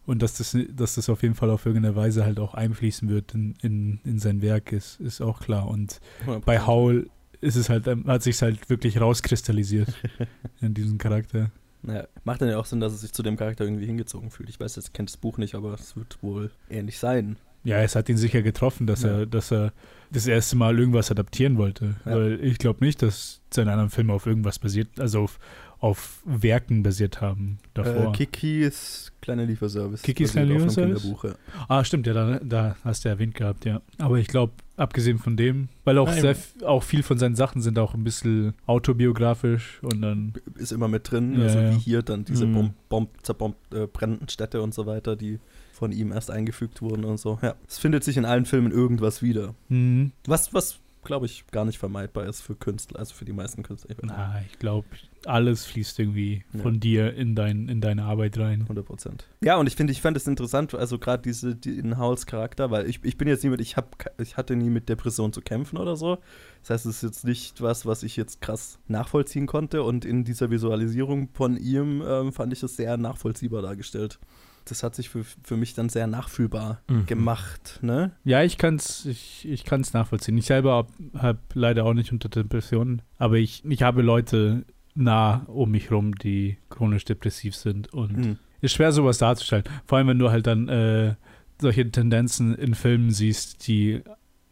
Und dass das, dass das auf jeden Fall auf irgendeine Weise halt auch einfließen wird in, in, in sein Werk, ist, ist auch klar. Und bei Howl ist es halt, hat sich halt wirklich rauskristallisiert in diesem Charakter. Ja, macht dann ja auch Sinn, dass er sich zu dem Charakter irgendwie hingezogen fühlt. Ich weiß jetzt, kennt das Buch nicht, aber es wird wohl ähnlich sein. Ja, es hat ihn sicher getroffen, dass Ja. er, dass er das erste Mal irgendwas adaptieren wollte. Ja. Weil ich glaube nicht, dass seine anderen Filme auf irgendwas basiert, also auf, auf Werken basiert haben davor. Äh, Kikis kleiner Lieferservice. Kikis basiert kleiner auf einem Lieferservice? Ja. Ah, stimmt, ja, da, da hast du erwähnt gehabt, ja. Aber ich glaube, abgesehen von dem, weil auch, Nein. sehr, auch viel von seinen Sachen sind auch ein bisschen autobiografisch und dann, Ist immer mit drin, Ja, also wie hier dann diese Mhm. Bomb, Bomb, zerbomb, äh, brennenden Städte und so weiter, die von ihm erst eingefügt wurden und so. Ja, es findet sich in allen Filmen irgendwas wieder. mhm. Was, was glaube ich, gar nicht vermeidbar ist für Künstler, also für die meisten Künstler. Ich na, ich glaube, alles fließt irgendwie Ja. von dir in, dein, in deine Arbeit rein. 100 Prozent. Ja, und ich finde, ich fand es interessant, also gerade diese, die, in Howls Charakter, weil ich, ich bin jetzt niemand, ich, hab, ich hatte nie mit Depression zu kämpfen oder so. Das heißt, es ist jetzt nicht was, was ich jetzt krass nachvollziehen konnte. Und in dieser Visualisierung von ihm ähm, fand ich es sehr nachvollziehbar dargestellt. Das hat sich für, für mich dann sehr nachfühlbar Mhm. gemacht, ne? Ja, ich kann es ich, ich kann's nachvollziehen. Ich selber habe hab leider auch nicht unter Depressionen, aber ich, ich habe Leute nah um mich rum, die chronisch depressiv sind und Mhm. ist schwer sowas darzustellen. Vor allem, wenn du halt dann äh, solche Tendenzen in Filmen siehst, die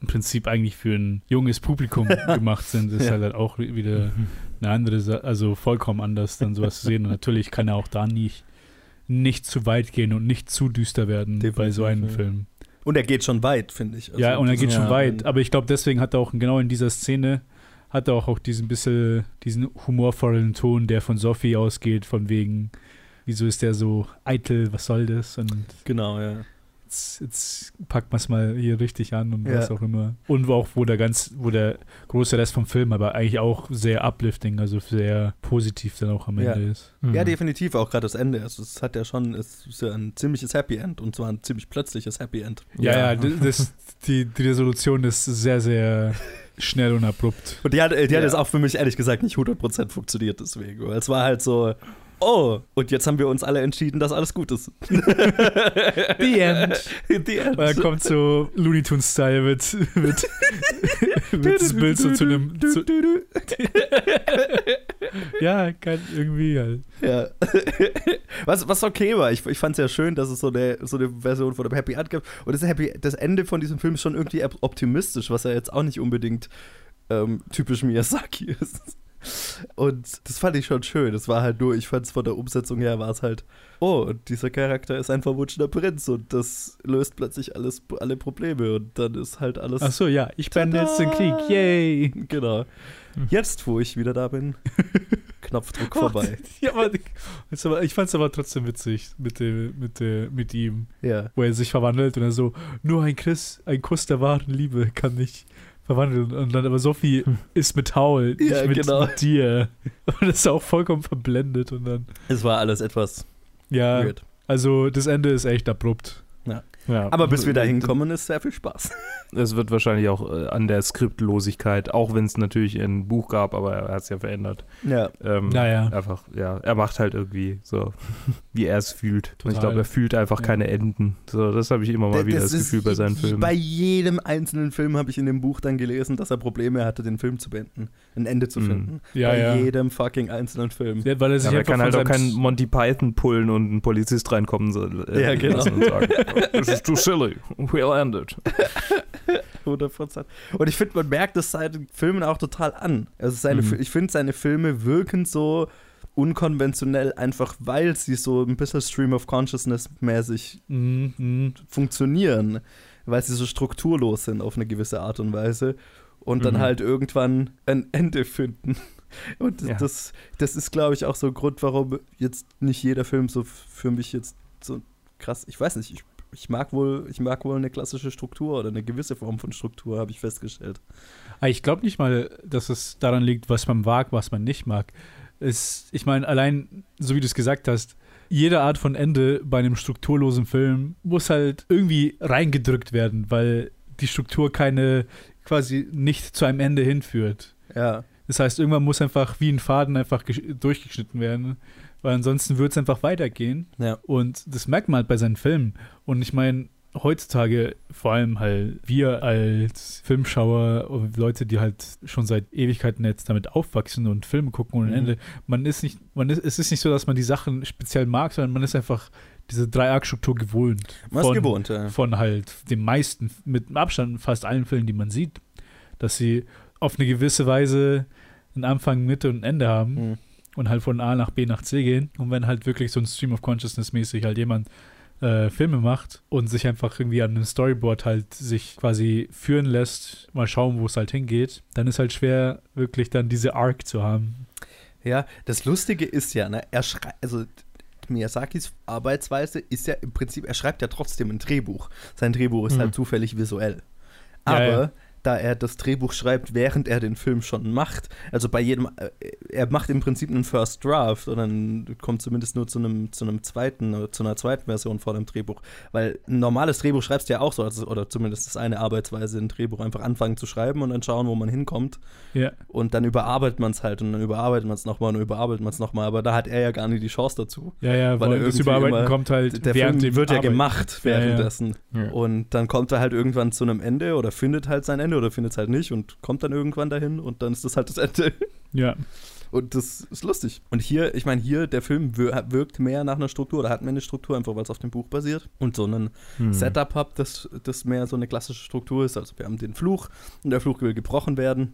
im Prinzip eigentlich für ein junges Publikum gemacht sind, ist Ja. halt auch wieder eine andere, also vollkommen anders, dann sowas zu sehen. Und natürlich kann er auch da nicht, nicht zu weit gehen und nicht zu düster werden bei so Definitiv, einem. Film. Und er geht schon weit, finde ich. Also ja, und er geht schon ja, weit. Aber ich glaube, deswegen hat er auch genau in dieser Szene hat er auch, auch diesen bisschen, diesen humorvollen Ton, der von Sophie ausgeht, von wegen, wieso ist der so eitel, was soll das? Und Genau, ja. Jetzt, jetzt packt man es mal hier richtig an und Ja. was auch immer. Und auch, wo der ganz, wo der große Rest vom Film aber eigentlich auch sehr uplifting, also sehr positiv dann auch am Ja. Ende ist. Mhm. Ja, definitiv, auch gerade das Ende. Also es hat ja schon, es ist ja ein ziemliches Happy End und zwar ein ziemlich plötzliches Happy End. Ja, ja, das, die, die Resolution ist sehr, sehr schnell und abrupt. Und die hat, die hat Ja. jetzt auch für mich ehrlich gesagt nicht 100% funktioniert deswegen, weil es war halt so, oh, und jetzt haben wir uns alle entschieden, dass alles gut ist. The end. The end. Und dann kommt so Looney Tunes-Style mit, mit, mit das Bild so zu einem. Zu, ja, kann irgendwie halt. Ja. was, was okay war, ich, ich fand es ja schön, dass es so eine, so eine Version von einem Happy End gibt. Und das, Happy, das Ende von diesem Film ist schon irgendwie op- optimistisch, was ja jetzt auch nicht unbedingt ähm, typisch Miyazaki ist. Und das fand ich schon schön. Das war halt nur, ich fand es von der Umsetzung her, war es halt, oh, und dieser Charakter ist ein verwunschener Prinz und das löst plötzlich alles, alle Probleme und dann ist halt alles. Ach so, ja, ich Tada! jetzt den Krieg. Yay. Genau. Hm. Jetzt, wo ich wieder da bin, Knopfdruck vorbei. Ja, aber, ich fand es aber trotzdem witzig mit, dem, mit, der, mit ihm, Ja. wo er sich verwandelt und er so, nur ein Kuss, ein Kuss der wahren Liebe kann mich verwandeln. Und dann aber Sophie Hm. ist mit Howl, Ja, ich mit, genau. dir. Und das ist auch vollkommen verblendet und dann, Es war alles etwas ja, weird. also das Ende ist echt abrupt. Ja. Aber bis wir da hinkommen, ist sehr viel Spaß. Es wird wahrscheinlich auch äh, an der Skriptlosigkeit, auch wenn es natürlich ein Buch gab, aber er hat es ja verändert. Ja. Ähm, Naja. Einfach, ja, er macht halt irgendwie so, wie er es fühlt. Und ich Total. glaube, er fühlt einfach Ja. keine Enden. So, das habe ich immer mal wieder das, Gefühl bei seinen Filmen. Bei jedem einzelnen Film habe ich in dem Buch dann gelesen, dass er Probleme hatte, den Film zu beenden, ein Ende zu Mhm. finden. Ja, bei ja. jedem fucking einzelnen Film. Ja, weil er sich Ja, aber er einfach kann halt auch keinen Monty Python pullen und ein Polizist reinkommen soll. äh, Ja, genau. Und sagen, This is too silly. We'll end it. 100%. Und ich finde, man merkt es seinen Filmen auch total an. Also seine, Mhm. Ich finde, seine Filme wirken so unkonventionell, einfach weil sie so ein bisschen Stream of Consciousness mäßig Mhm, funktionieren, weil sie so strukturlos sind auf eine gewisse Art und Weise und dann Mhm. halt irgendwann ein Ende finden. Und das, Ja. das, das ist, glaube ich, auch so ein Grund, warum jetzt nicht jeder Film so für mich jetzt so krass, ich weiß nicht, ich, ich mag wohl, ich mag wohl eine klassische Struktur oder eine gewisse Form von Struktur, habe ich festgestellt. Aber ich glaube nicht mal, dass es daran liegt, was man mag, was man nicht mag. Es, ich meine, allein, so wie du es gesagt hast, jede Art von Ende bei einem strukturlosen Film muss halt irgendwie reingedrückt werden, weil die Struktur keine quasi nicht zu einem Ende hinführt. Ja. Das heißt, irgendwann muss einfach wie ein Faden einfach gesch- durchgeschnitten werden, weil ansonsten wird es einfach weitergehen. Ja. Und das merkt man halt bei seinen Filmen. Und ich meine, heutzutage, vor allem halt wir als Filmschauer und Leute, die halt schon seit Ewigkeiten jetzt damit aufwachsen und Filme gucken ohne Mhm. Ende, man ist nicht, man ist, es ist nicht so, dass man die Sachen speziell mag, sondern man ist einfach diese Dreiaktstruktur gewohnt. Ist Von- gewohnt, ja. Von halt den meisten, mit Abstand fast allen Filmen, die man sieht, dass sie auf eine gewisse Weise einen Anfang, Mitte und ein Ende haben Mhm. Und halt von A nach B nach C gehen. Und wenn halt wirklich so ein Stream of Consciousness mäßig halt jemand äh, Filme macht und sich einfach irgendwie an einem Storyboard halt sich quasi führen lässt, mal schauen, wo es halt hingeht, dann ist halt schwer, wirklich dann diese Arc zu haben. Ja, das Lustige ist ja, ne, er schreibt, also Miyazakis Arbeitsweise ist ja im Prinzip, er schreibt ja trotzdem ein Drehbuch. Sein Drehbuch ist Mhm. halt zufällig visuell. Ja, Aber ja. Da er das Drehbuch schreibt, während er den Film schon macht, also bei jedem, äh, er macht im Prinzip einen First Draft und dann kommt zumindest nur zu einem, zu einem zweiten, zu einer zweiten Version vor dem Drehbuch. Weil ein normales Drehbuch schreibst du ja auch so, also, oder zumindest ist eine Arbeitsweise, ein Drehbuch einfach anfangen zu schreiben und dann schauen, wo man hinkommt. Ja. Und dann überarbeitet man es halt und dann überarbeitet man es nochmal und überarbeitet man es nochmal. Aber da hat er ja gar nicht die Chance dazu. Ja, ja, Weil weil das Überarbeiten immer- kommt halt Der Film wird ja Arbeiten. gemacht Ja, ja. währenddessen. Ja. Und dann kommt er halt irgendwann zu einem Ende oder findet halt sein Ende oder findet es halt nicht und kommt dann irgendwann dahin und dann ist das halt das Ende. Ja, Und das ist lustig. Und hier, ich meine, hier, der Film wir- wirkt mehr nach einer Struktur oder hat mehr eine Struktur, einfach weil es auf dem Buch basiert. Und so ein Hm. Setup hat, das, das mehr so eine klassische Struktur ist. Also wir haben den Fluch und der Fluch will gebrochen werden.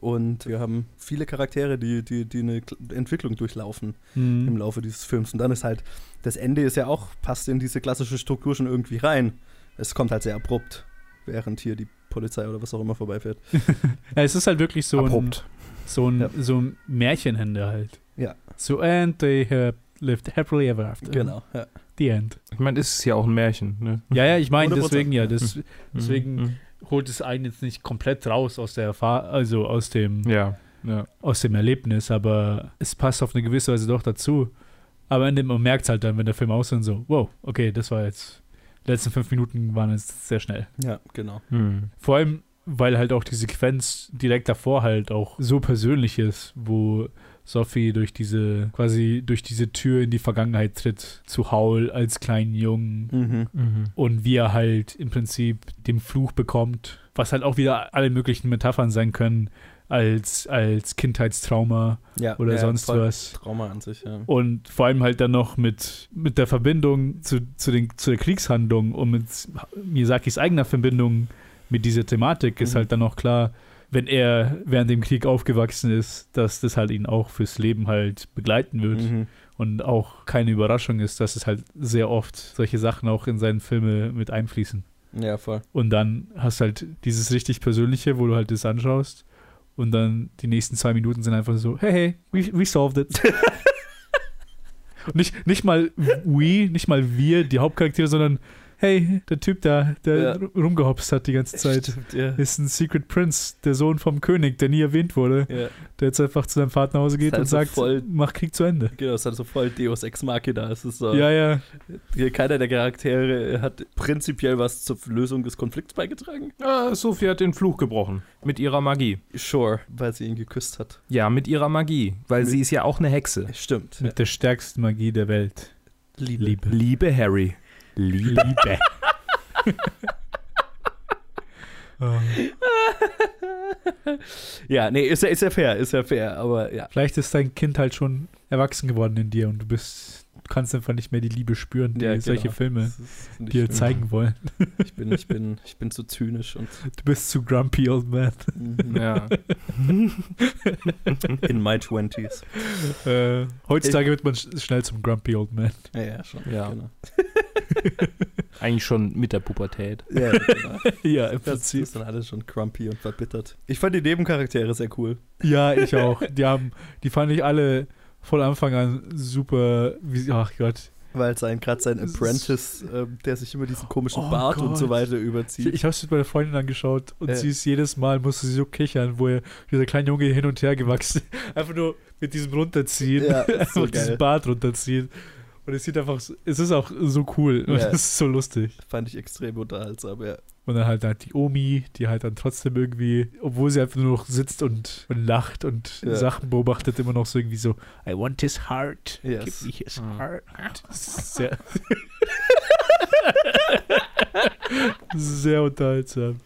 Und wir haben viele Charaktere, die, die, die eine Kl- Entwicklung durchlaufen im mhm. Laufe dieses Films. Und dann ist halt, das Ende ist ja auch, passt in diese klassische Struktur schon irgendwie rein. Es kommt halt sehr abrupt, während hier die Polizei oder was auch immer vorbeifährt. ja, es ist halt wirklich so ein, Abrupt. so ein, Ja. so ein Märchenende halt. Ja. So, and they have lived happily ever after. Genau, ja. The end. Ich meine, ist es ja auch ein Märchen. Ne? Ja, ja, ich meine 100%, deswegen ja, das, Deswegen- Mhm. holt es einen jetzt nicht komplett raus aus der Erfahrung, also aus dem, Ja. ja. aus dem Erlebnis, aber es passt auf eine gewisse Weise doch dazu. Aber in dem, man merkt es halt dann, wenn der Film aus ist, so, wow, okay, das war jetzt, die letzten fünf Minuten waren jetzt sehr schnell. Ja, genau. Hm. Vor allem, weil halt auch die Sequenz direkt davor halt auch so persönlich ist, wo Sophie durch diese, quasi durch diese Tür in die Vergangenheit tritt, zu Howl als kleinen Jungen Mhm. Mhm. und wie er halt im Prinzip den Fluch bekommt, was halt auch wieder alle möglichen Metaphern sein können, als, als Kindheitstrauma Ja, oder ja, sonst was. Trauma an sich, ja. Und vor allem halt dann noch mit, mit der Verbindung zu, zu, den, zu der Kriegshandlung und mit Miyazakis eigener Verbindung mit dieser Thematik ist Mhm. halt dann auch klar, wenn er während dem Krieg aufgewachsen ist, dass das halt ihn auch fürs Leben halt begleiten wird. Mhm. Und auch keine Überraschung ist, dass es halt sehr oft solche Sachen auch in seinen Filme mit einfließen. Ja, voll. Und dann hast du halt dieses richtig Persönliche, wo du halt das anschaust. Und dann die nächsten zwei Minuten sind einfach so, hey, hey, we, we solved it. Und nicht, nicht mal we, nicht mal wir, die Hauptcharaktere, sondern hey, der Typ da, der Ja. rumgehopst hat die ganze Zeit, Stimmt, ja. ist ein Secret Prince, der Sohn vom König, der nie erwähnt wurde, ja. der jetzt einfach zu seinem Vater nach Hause geht halt und so sagt, voll- mach Krieg zu Ende. Genau, es ist halt so voll Deus Ex Machina. Es ist so, Ja, ja. hier keiner der Charaktere hat prinzipiell was zur Lösung des Konflikts beigetragen. Ah, Sophie hat den Fluch gebrochen. Mit ihrer Magie. Sure, weil sie ihn geküsst hat. Ja, mit ihrer Magie. Weil Mit- sie ist ja auch eine Hexe. Stimmt. Mit der stärksten Magie der Welt. Liebe. Liebe. Liebe Harry. Liebe. Oh. ja, nee, ist ja, ist ja fair, ist ja fair, aber ja. Vielleicht ist dein Kind halt schon erwachsen geworden in dir und du bist, du kannst einfach nicht mehr die Liebe spüren, die ja solche genau. Filme ist nicht dir schlimm. zeigen wollen. Ich bin, ich bin, ich bin zu zynisch und Du bist zu grumpy old man. mhm, Ja. in my twenties. Äh, heutzutage wird man sch schnell zum grumpy old man. Ja, ja, schon. Ja. Genau. Eigentlich schon mit der Pubertät. Ja, genau. ja, im Das Prinzip. ist dann alles schon crumpy und verbittert. Ich fand die Nebencharaktere sehr cool. Ja, ich auch. Die haben, die fand ich alle von Anfang an super, wie, ach Gott. Weil sein, gerade sein Apprentice, ähm, der sich immer diesen komischen Oh Bart und so Gott. weiter Ich, überzieht. ich habe es mit meiner Freundin angeschaut und Ja. sie ist jedes Mal, musste sie so kichern, wo er, dieser kleine Junge hin und her gewachsen Einfach nur mit diesem runterziehen. Ja, so diesen geil. Bart runterziehen. Und es sieht einfach, so- es ist auch so cool und Ja. es ist so lustig. Fand ich extrem unterhaltsam, ja. Und dann halt, halt die Omi, die halt dann trotzdem irgendwie, obwohl sie einfach nur noch sitzt und, und lacht und Ja. Sachen beobachtet, immer noch so irgendwie so, I want his heart. Yes. Give me his Mhm. heart. Sehr, sehr unterhaltsam.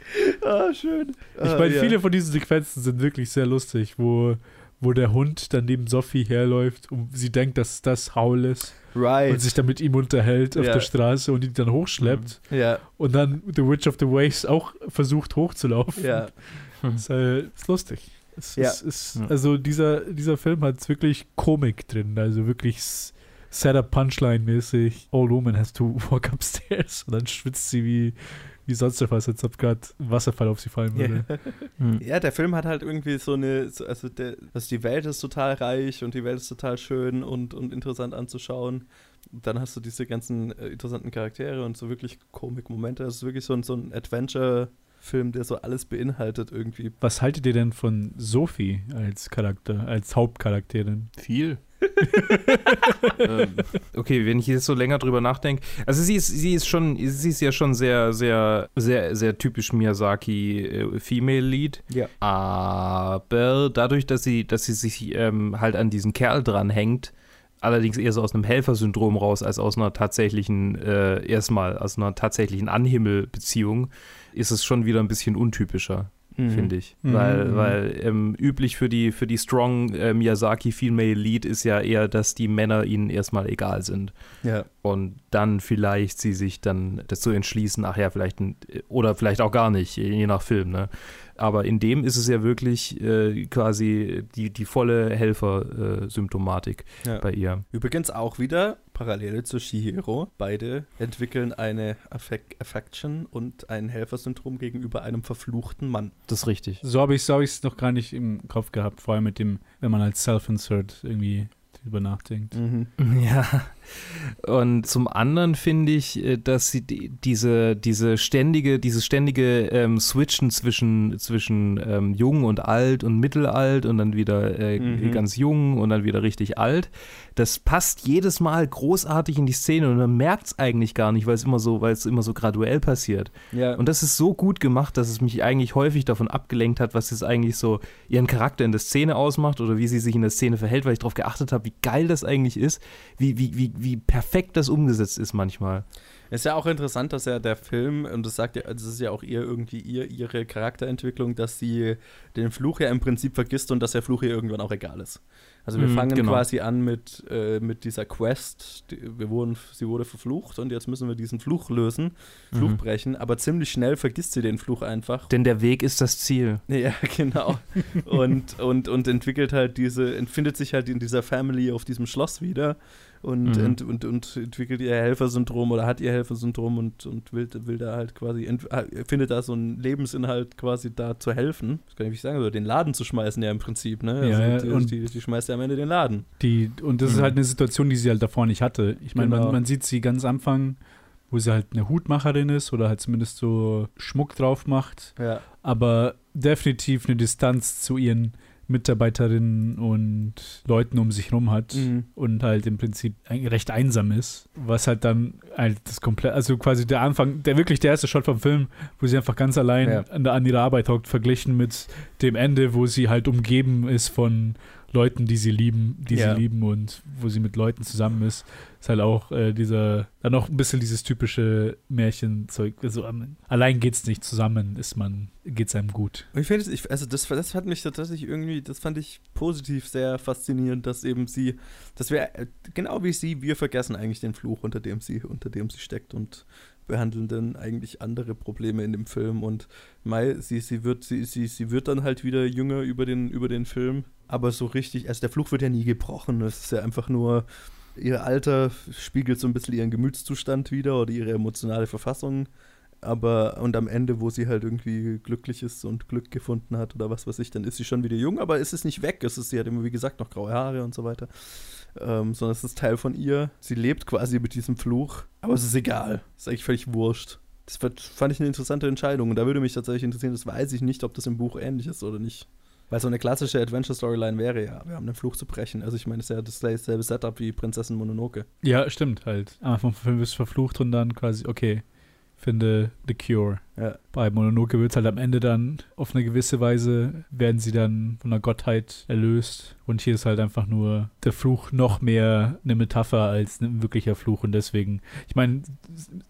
Ah, schön. Ich Ah, meine, ja. viele von diesen Sequenzen sind wirklich sehr lustig, wo, wo der Hund dann neben Sophie herläuft und sie denkt, dass das Howl ist Right. und sich dann mit ihm unterhält auf Ja. der Straße und ihn dann hochschleppt ja, und dann The Witch of the Waves auch versucht hochzulaufen. ja. Ist, äh, ist lustig. Es, Ja. ist, ist. Also dieser, dieser Film hat wirklich Komik drin, also wirklich Setup Punchline mäßig. Old woman has to walk upstairs und dann schwitzt sie wie, wie sonst was, als ob gerade Wasserfall auf sie fallen würde. Ja. Hm. ja, der Film hat halt irgendwie so eine, so- also, der, also die Welt ist total reich und die Welt ist total schön und, und interessant anzuschauen. Dann hast du diese ganzen äh, interessanten Charaktere und so wirklich Komik-Momente. Es ist wirklich so ein, so ein Adventure-Film, der so alles beinhaltet irgendwie. Was haltet ihr denn von Sophie als Charakter, als Hauptcharakterin? Viel. ähm, okay, wenn ich jetzt so länger drüber nachdenke. Also sie ist, sie ist schon, sie ist ja schon sehr, sehr, sehr, sehr typisch Miyazaki äh, Female Lead. Ja. Aber dadurch, dass sie, dass sie sich ähm, halt an diesen Kerl dranhängt, allerdings eher so aus einem Helfersyndrom raus, als aus einer tatsächlichen, äh, erstmal aus einer tatsächlichen Anhimmelbeziehung, ist es schon wieder ein bisschen untypischer finde ich. Mhm. Weil, Mhm. weil ähm, üblich für die, für die Strong äh, Miyazaki Female Lead ist ja eher, dass die Männer ihnen erstmal egal sind. Ja. Und dann vielleicht sie sich dann dazu entschließen, ach ja, vielleicht ein, oder vielleicht auch gar nicht, je nach Film, ne? Aber in dem ist es ja wirklich äh, quasi die, die volle Helfer-Symptomatik Ja. bei ihr. Übrigens auch wieder Parallele zu Shihiro. Beide entwickeln eine Affec Affection und ein Helfersyndrom gegenüber einem verfluchten Mann. Das ist richtig. So habe ich es so hab noch gar nicht im Kopf gehabt, vor allem mit dem, wenn man als Self-Insert irgendwie drüber nachdenkt. Mhm. Ja. Und zum anderen finde ich, äh, dass sie die, diese, diese ständige, dieses ständige ähm, Switchen zwischen, zwischen ähm, jung und alt und mittelalt und dann wieder äh, Mhm. ganz jung und dann wieder richtig alt, das passt jedes Mal großartig in die Szene und man merkt es eigentlich gar nicht, weil es immer so, weil es immer so graduell passiert. Ja. Und das ist so gut gemacht, dass es mich eigentlich häufig davon abgelenkt hat, was jetzt eigentlich so ihren Charakter in der Szene ausmacht oder wie sie sich in der Szene verhält, weil ich darauf geachtet habe, wie geil das eigentlich ist, wie, wie, wie, wie perfekt das umgesetzt ist manchmal. Ist ja auch interessant, dass ja der Film, und das sagt ja, das ist ja auch ihr irgendwie ihr, ihre Charakterentwicklung, dass sie den Fluch ja im Prinzip vergisst und dass der Fluch ihr irgendwann auch egal ist. Also wir Mhm, fangen genau. quasi an mit, äh, mit dieser Quest. Wir wurden, sie wurde verflucht und jetzt müssen wir diesen Fluch lösen, Fluch Mhm. brechen, aber ziemlich schnell vergisst sie den Fluch einfach. Denn der Weg ist das Ziel. Ja, genau. und, und, und entwickelt halt diese, entfindet sich halt in dieser Family auf diesem Schloss wieder und, Mhm. ent, und, und entwickelt ihr Helfersyndrom oder hat ihr Helfersyndrom und, und will, will da halt quasi, ent, findet da so einen Lebensinhalt quasi da zu helfen. Das kann ich nicht sagen, oder den Laden zu schmeißen ja im Prinzip, ne? Ja, ja, die, und- die, die schmeißt ja am Ende den Laden. Die, und das ist Mhm. halt eine Situation, die sie halt davor nicht hatte. Ich meine, Genau. man, man sieht sie ganz am Anfang, wo sie halt eine Hutmacherin ist oder halt zumindest so Schmuck drauf macht, Ja. aber definitiv eine Distanz zu ihren Mitarbeiterinnen und Leuten um sich rum hat Mhm. und halt im Prinzip recht einsam ist, was halt dann halt das komplett, also quasi der Anfang, der wirklich der erste Shot vom Film, wo sie einfach ganz allein Ja. an, an ihrer Arbeit hockt, verglichen mit dem Ende, wo sie halt umgeben ist von Leuten, die sie lieben, die Ja. sie lieben und wo sie mit Leuten zusammen ist, ist halt auch äh, dieser, dann auch ein bisschen dieses typische Märchenzeug, also ähm, allein geht's nicht, zusammen ist man, geht's einem gut. Ich finde, also das, das hat mich tatsächlich irgendwie, das fand ich positiv sehr faszinierend, dass eben sie, dass wir, äh, genau wie sie, wir vergessen eigentlich den Fluch, unter dem sie, unter dem sie steckt und behandeln dann eigentlich andere Probleme in dem Film und Mai, sie, sie wird, sie, sie, sie wird dann halt wieder jünger über den, über den Film, aber so richtig, also der Fluch wird ja nie gebrochen, es ist ja einfach nur, ihr Alter spiegelt so ein bisschen ihren Gemütszustand wieder oder ihre emotionale Verfassung aber und am Ende, wo sie halt irgendwie glücklich ist und Glück gefunden hat oder was weiß ich, dann ist sie schon wieder jung, aber es ist nicht weg. Es ist, sie hat immer, wie gesagt, noch graue Haare und so weiter. Ähm, sondern es ist Teil von ihr. Sie lebt quasi mit diesem Fluch, aber es ist egal. Es ist eigentlich völlig wurscht. Das fand ich eine interessante Entscheidung und da würde mich tatsächlich interessieren, das weiß ich nicht, ob das im Buch ähnlich ist oder nicht. Weil so eine klassische Adventure-Storyline wäre ja, wir haben den Fluch zu brechen. Also ich meine, es ist ja dasselbe Setup wie Prinzessin Mononoke. Ja, stimmt halt. Am Anfang vom Film bist du verflucht und dann quasi, okay, finde The Cure. Ja. Bei Mononoke wird es halt am Ende dann auf eine gewisse Weise, werden sie dann von der Gottheit erlöst. Und hier ist halt einfach nur der Fluch noch mehr eine Metapher als ein wirklicher Fluch. Und deswegen, ich meine,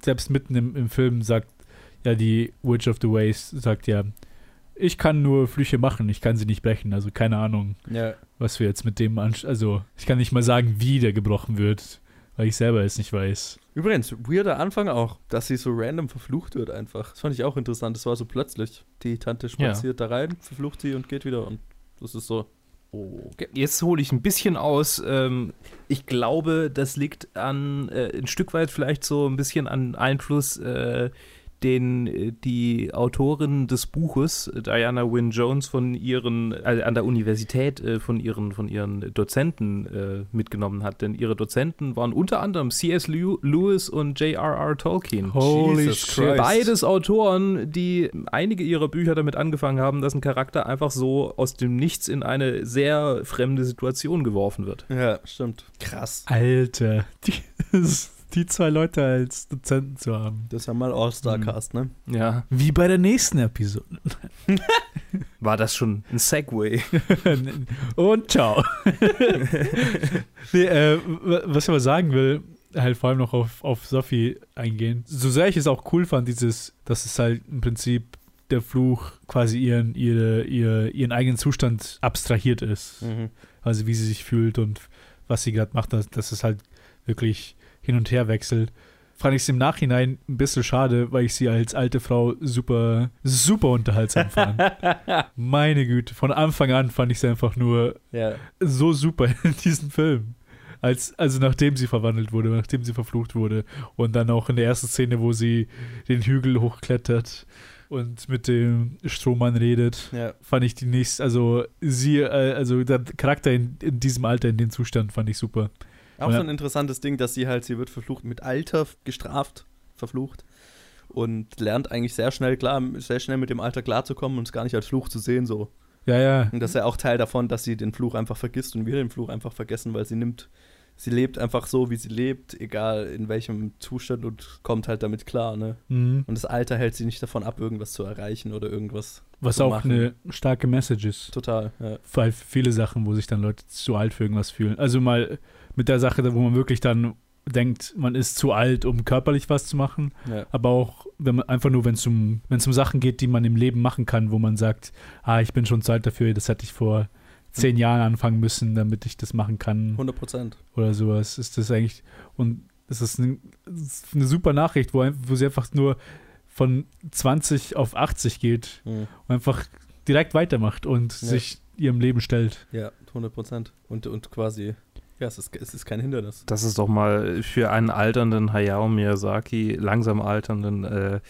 selbst mitten im, im Film sagt ja die Witch of the Waste, sagt ja, ich kann nur Flüche machen, ich kann sie nicht brechen. Also keine Ahnung, Ja. was wir jetzt mit dem ansch Also ich kann nicht mal sagen, wie der gebrochen wird, weil ich selber es nicht weiß. Übrigens, weirder Anfang auch, dass sie so random verflucht wird einfach. Das fand ich auch interessant. Das war so plötzlich. Die Tante spaziert da rein, verflucht sie und geht wieder. Und das ist so, okay. Jetzt hole ich ein bisschen aus. Ähm, ich glaube, das liegt an äh, ein Stück weit vielleicht so ein bisschen an Einfluss, äh, den äh, die Autorin des Buches, äh, Diana Wynne Jones, von ihren, äh, an der Universität äh, von ihren, von ihren Dozenten äh, mitgenommen hat. Denn ihre Dozenten waren unter anderem C.S. Lew- Lewis und J.R.R. Tolkien. Holy Jesus shit. Christ. Beides Autoren, die einige ihrer Bücher damit angefangen haben, dass ein Charakter einfach so aus dem Nichts in eine sehr fremde Situation geworfen wird. Ja, stimmt. Krass. Alter, die, die zwei Leute als Dozenten zu haben. Das ist ja mal All-Star-Cast, ne? Ja. Wie bei der nächsten Episode. War das schon ein Segway? Und ciao. nee, äh, was ich aber sagen will, halt vor allem noch auf, auf Sophie eingehen. So sehr ich es auch cool fand, dieses, dass es halt im Prinzip der Fluch quasi ihren, ihre, ihr, ihren eigenen Zustand abstrahiert ist. Mhm. Also wie sie sich fühlt und was sie gerade macht, dass, dass es halt wirklich hin und her wechselt. Fand ich es im Nachhinein ein bisschen schade, weil ich sie als alte Frau super, super unterhaltsam fand. Meine Güte, von Anfang an fand ich sie einfach nur Ja. so super in diesem Film. Als, also nachdem sie verwandelt wurde, nachdem sie verflucht wurde. Und dann auch in der ersten Szene, wo sie den Hügel hochklettert und mit dem Strohmann redet Ja. fand ich die nächste, also sie, äh, also der Charakter in, in diesem Alter, in dem Zustand, fand ich super. Auch so ein interessantes Ding, dass sie halt, sie wird verflucht mit Alter gestraft, verflucht. Und lernt eigentlich sehr schnell klar, sehr schnell mit dem Alter klarzukommen und es gar nicht als Fluch zu sehen, so. Ja, ja. Und das ist ja auch Teil davon, dass sie den Fluch einfach vergisst und wir den Fluch einfach vergessen, weil sie nimmt, sie lebt einfach so, wie sie lebt, egal in welchem Zustand und kommt halt damit klar, ne? Mhm. Und das Alter hält sie nicht davon ab, irgendwas zu erreichen oder irgendwas. Was auch machen. eine starke Message ist. Total, ja. Weil viele Sachen, wo sich dann Leute zu alt für irgendwas fühlen. Also mal mit der Sache, wo man wirklich dann denkt, man ist zu alt, um körperlich was zu machen. ja. Aber auch, wenn man einfach nur, wenn es um, wenn es um Sachen geht, die man im Leben machen kann, wo man sagt, ah, ich bin schon zu alt dafür, das hätte ich vor zehn Jahren anfangen müssen, damit ich das machen kann. 100 Prozent. oder sowas ist das eigentlich und es ist ein, es ist eine super Nachricht, wo, wo sie einfach nur von 20 auf 80 geht Mhm. und einfach direkt weitermacht und Ja. sich ihrem Leben stellt. Ja, 100 Prozent. Und, und quasi, ja, es ist, es ist kein Hindernis. Das ist doch mal für einen alternden Hayao Miyazaki, langsam alternden, äh,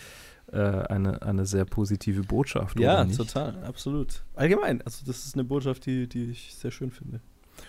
äh, eine, eine sehr positive Botschaft. Ja, oder nicht? total, absolut. Allgemein, also das ist eine Botschaft, die, die ich sehr schön finde.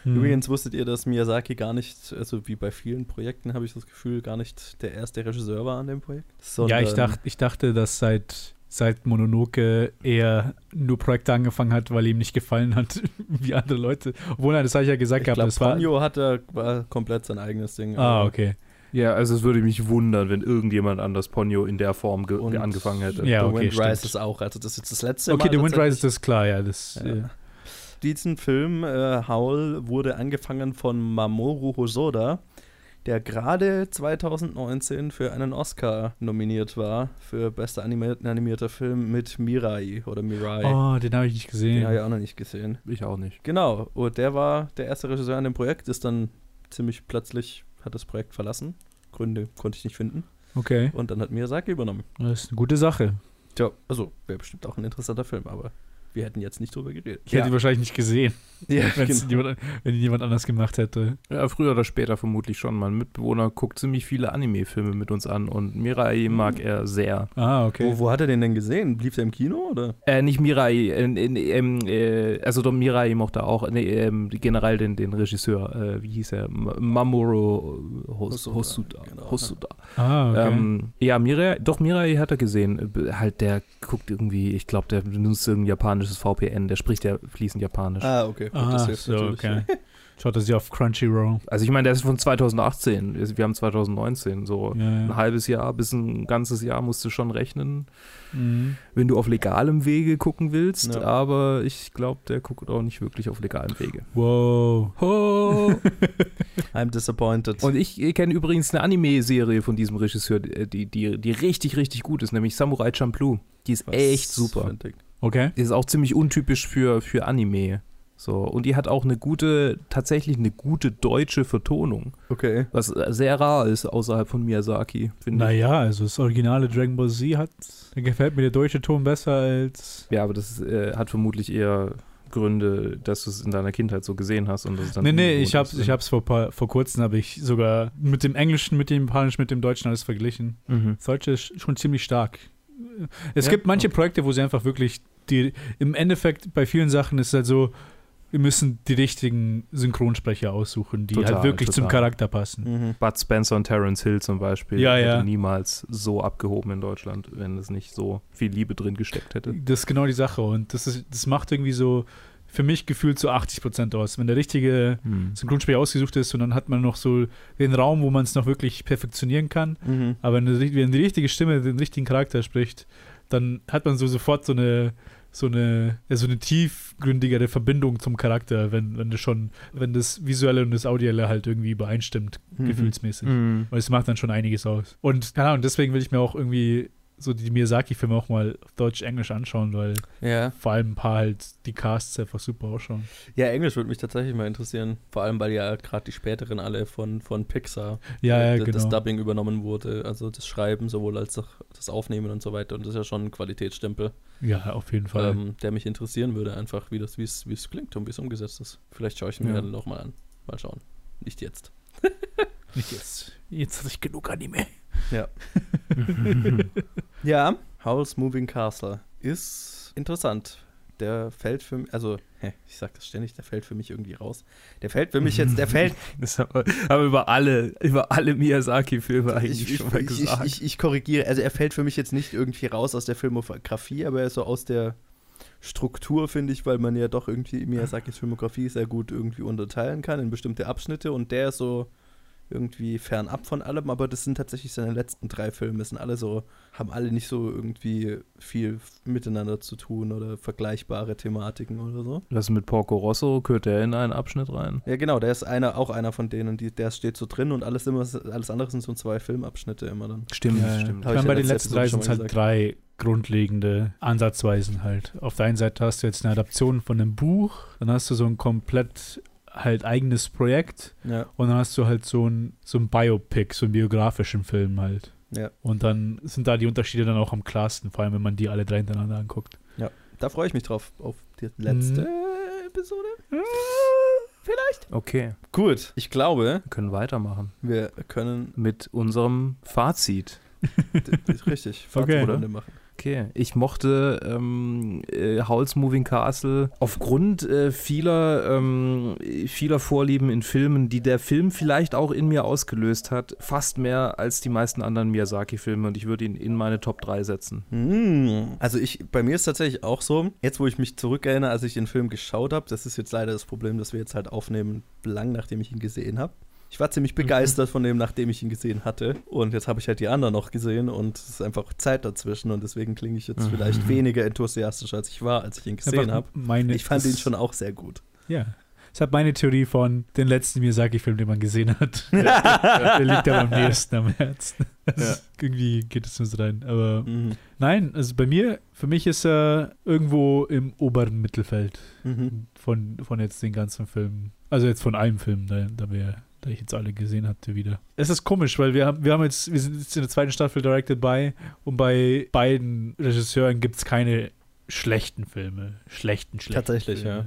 Hm. Übrigens wusstet ihr, dass Miyazaki gar nicht, also wie bei vielen Projekten habe ich das Gefühl, gar nicht der erste Regisseur war an dem Projekt. ja, ich, sondern- dacht, ich dachte, dass seit, seit Mononoke er nur Projekte angefangen hat, weil ihm nicht gefallen hat, wie andere Leute. Obwohl, nein, das habe ich ja gesagt ich gehabt. glaube, Das war, Ponyo hatte, war komplett sein eigenes Ding. ah, okay. Ja, also es würde mich wundern, wenn irgendjemand anders Ponyo in der Form ge Und- angefangen hätte. Ja, The okay, Wind stimmt. Rises auch. Also das ist jetzt das letzte Okay, Mal. The Wind Rises ist klar, ja. Das, Ja. äh, Diesen Film, äh, Howl, wurde angefangen von Mamoru Hosoda, der gerade 2019 für einen Oscar nominiert war, für bester animi animierter Film mit Mirai oder Mirai. oh, den habe ich nicht gesehen. Den habe ich auch noch nicht gesehen. Ich auch nicht. Genau, und der war der erste Regisseur an dem Projekt, ist dann ziemlich plötzlich, hat das Projekt verlassen. Gründe konnte ich nicht finden. Okay, Und dann hat Miyazaki übernommen. das ist eine gute Sache. Tja, also wäre bestimmt auch ein interessanter Film, aber wir hätten jetzt nicht drüber geredet. Ich hätte ihn wahrscheinlich nicht gesehen, ja, genau. jemand, wenn ihn jemand anders gemacht hätte. Ja, früher oder später vermutlich schon. Mein Mitbewohner guckt ziemlich viele Anime-Filme mit uns an und Mirai mag er sehr. Ah, okay. Wo, wo hat er den denn gesehen? Lief der im Kino oder? Äh, nicht Mirai, äh, äh, ähm, äh, also doch Mirai mochte auch, nee, ähm, generell den, den Regisseur, äh, wie hieß er? M Mamoru Hos Hosoda, Hosoda. genau. Hosoda. ah, okay. Ähm, ja, Mirai, doch Mirai hat er gesehen. Äh, Halt, der guckt irgendwie, ich glaube, der benutzt irgendein japanisches japanisches VPN, der spricht ja fließend Japanisch. Ah, okay. Gut, Ah, so, natürlich. okay. Schaut er sich auf Crunchyroll. Also ich meine, der ist von 2018, wir haben 2019, so Ja, ein ja. halbes Jahr bis ein ganzes Jahr musst du schon rechnen, Mhm. wenn du auf legalem Wege gucken willst, Ja. aber ich glaube, der guckt auch nicht wirklich auf legalem Wege. Wow. Oh. I'm disappointed. Und ich kenne übrigens eine Anime-Serie von diesem Regisseur, die, die, die richtig, richtig gut ist, nämlich Samurai Champloo. Die ist Was echt super. ein Ding. Okay. Die ist auch ziemlich untypisch für, für Anime. So, und die hat auch eine gute, tatsächlich eine gute deutsche Vertonung, Okay. was sehr rar ist außerhalb von Miyazaki, finde ich. Naja, also das originale Dragon Ball Z hat, da gefällt mir der deutsche Ton besser als. Ja, aber das äh, hat vermutlich eher Gründe, dass du es in deiner Kindheit so gesehen hast und das dann Nee, nee, ich hab's, ist. ich hab's vor, paar, vor kurzem, habe ich sogar mit dem Englischen, mit dem Japanischen, mit dem Deutschen alles verglichen. Mhm. Das Deutsche ist schon ziemlich stark. Es Ja, gibt manche okay. Projekte, wo sie einfach wirklich die, im Endeffekt bei vielen Sachen ist es halt so, wir müssen die richtigen Synchronsprecher aussuchen, die Total, halt wirklich zum total. Charakter passen. Mhm. Bud Spencer und Terence Hill zum Beispiel Ja, hätte ja. niemals so abgehoben in Deutschland, wenn es nicht so viel Liebe drin gesteckt hätte. Das ist genau die Sache und das, ist, das macht irgendwie so für mich gefühlt so 80% aus. Wenn der richtige Hm. Synchronsprecher ausgesucht ist und dann hat man noch so den Raum, wo man es noch wirklich perfektionieren kann. Mhm. Aber wenn, die- wenn die richtige Stimme den richtigen Charakter spricht, dann hat man so sofort so eine so eine, ja, so eine tiefgründigere Verbindung zum Charakter, wenn, wenn das schon, wenn das Visuelle und das Audielle halt irgendwie übereinstimmt, Mhm. gefühlsmäßig. Mhm. Weil es macht dann schon einiges aus. Und keine Ahnung, deswegen will ich mir auch irgendwie so die Miyazaki-Filme auch mal auf Deutsch-Englisch anschauen, weil Ja. vor allem ein paar halt die Casts einfach super ausschauen. Ja, Englisch würde mich tatsächlich mal interessieren. Vor allem, weil ja gerade die späteren alle von, von Pixar Ja, äh, ja, das genau. Dubbing übernommen wurde. Also das Schreiben sowohl als auch das Aufnehmen und so weiter. Und das ist ja schon ein Qualitätsstempel, Ja, auf jeden Fall. ähm, der mich interessieren würde, einfach wie das, wie es, wie es klingt und wie es umgesetzt ist. Vielleicht schaue ich mir Ja. dann noch mal an. Mal schauen. Nicht jetzt. Nicht jetzt. Jetzt hatte ich genug Anime. Ja, Howl's Moving Castle ist interessant. Der fällt für mich, also, hä, ich sag das ständig, der fällt für mich irgendwie raus. Der fällt für mich jetzt, der fällt, Das haben wir, über alle, über alle Miyazaki-Filme eigentlich ich, ich, schon mal ich, gesagt. ich, ich korrigiere, also er fällt für mich jetzt nicht irgendwie raus aus der Filmografie, aber er ist so aus der Struktur, finde ich, weil man ja doch irgendwie Miyazakis Filmografie sehr gut irgendwie unterteilen kann in bestimmte Abschnitte und der ist so irgendwie fernab von allem, aber das sind tatsächlich seine letzten drei Filme, sind alle so, haben alle nicht so irgendwie viel miteinander zu tun oder vergleichbare Thematiken oder so. Was mit Porco Rosso, gehört der in einen Abschnitt rein? Ja, genau, der ist einer, auch einer von denen, die, der steht so drin und alles immer, alles andere sind so zwei Filmabschnitte immer dann. Stimmt, Ja, stimmt. Ich meine, bei den letzte letzten drei sind schon es halt drei grundlegende Ansatzweisen halt. Auf der einen Seite hast du jetzt eine Adaption von einem Buch, dann hast du so ein komplett halt eigenes Projekt Ja, und dann hast du halt so ein, so ein Biopic, so einen biografischen Film halt. ja. Und dann sind da die Unterschiede dann auch am klarsten, vor allem wenn man die alle drei hintereinander anguckt. Da freue ich mich drauf, auf die letzte Mhm. Episode. Okay, Gut, ich glaube, wir können weitermachen wir können mit unserem Fazit. richtig Okay. Fazitrunde machen. Okay, ich mochte ähm, äh, Howl's Moving Castle aufgrund äh, vieler, ähm, vieler Vorlieben in Filmen, die der Film vielleicht auch in mir ausgelöst hat, fast mehr als die meisten anderen Miyazaki-Filme und ich würde ihn in meine Top 3 setzen. Hm. Also ich, bei mir ist tatsächlich auch so, jetzt wo ich mich zurückerinnere, als ich den Film geschaut habe, das ist jetzt leider das Problem, dass wir jetzt halt aufnehmen, lang nachdem ich ihn gesehen habe. Ich war ziemlich begeistert von dem, nachdem ich ihn gesehen hatte. Und jetzt habe ich halt die anderen noch gesehen und es ist einfach Zeit dazwischen und deswegen klinge ich jetzt Mhm. vielleicht weniger enthusiasch, als ich war, als ich ihn gesehen habe. Ich fand ihn schon auch sehr gut. Ja. Das hat meine Theorie von den letzten Miyazaki-Film, den man gesehen hat. der, liegt ja am nächsten am Herzen. Das Irgendwie geht es uns rein. Aber Mhm. nein, also bei mir, für mich ist er irgendwo im oberen Mittelfeld Mhm. von, von jetzt den ganzen Filmen. Also jetzt von einem Film, da, da, wir, da ich jetzt alle gesehen hatte wieder. Es ist komisch, weil wir haben, wir haben jetzt, wir sind jetzt in der zweiten Staffel Directed by und bei beiden Regisseuren gibt es keine schlechten Filme. Schlechten, schlechten Tatsächlich, Filme. ja.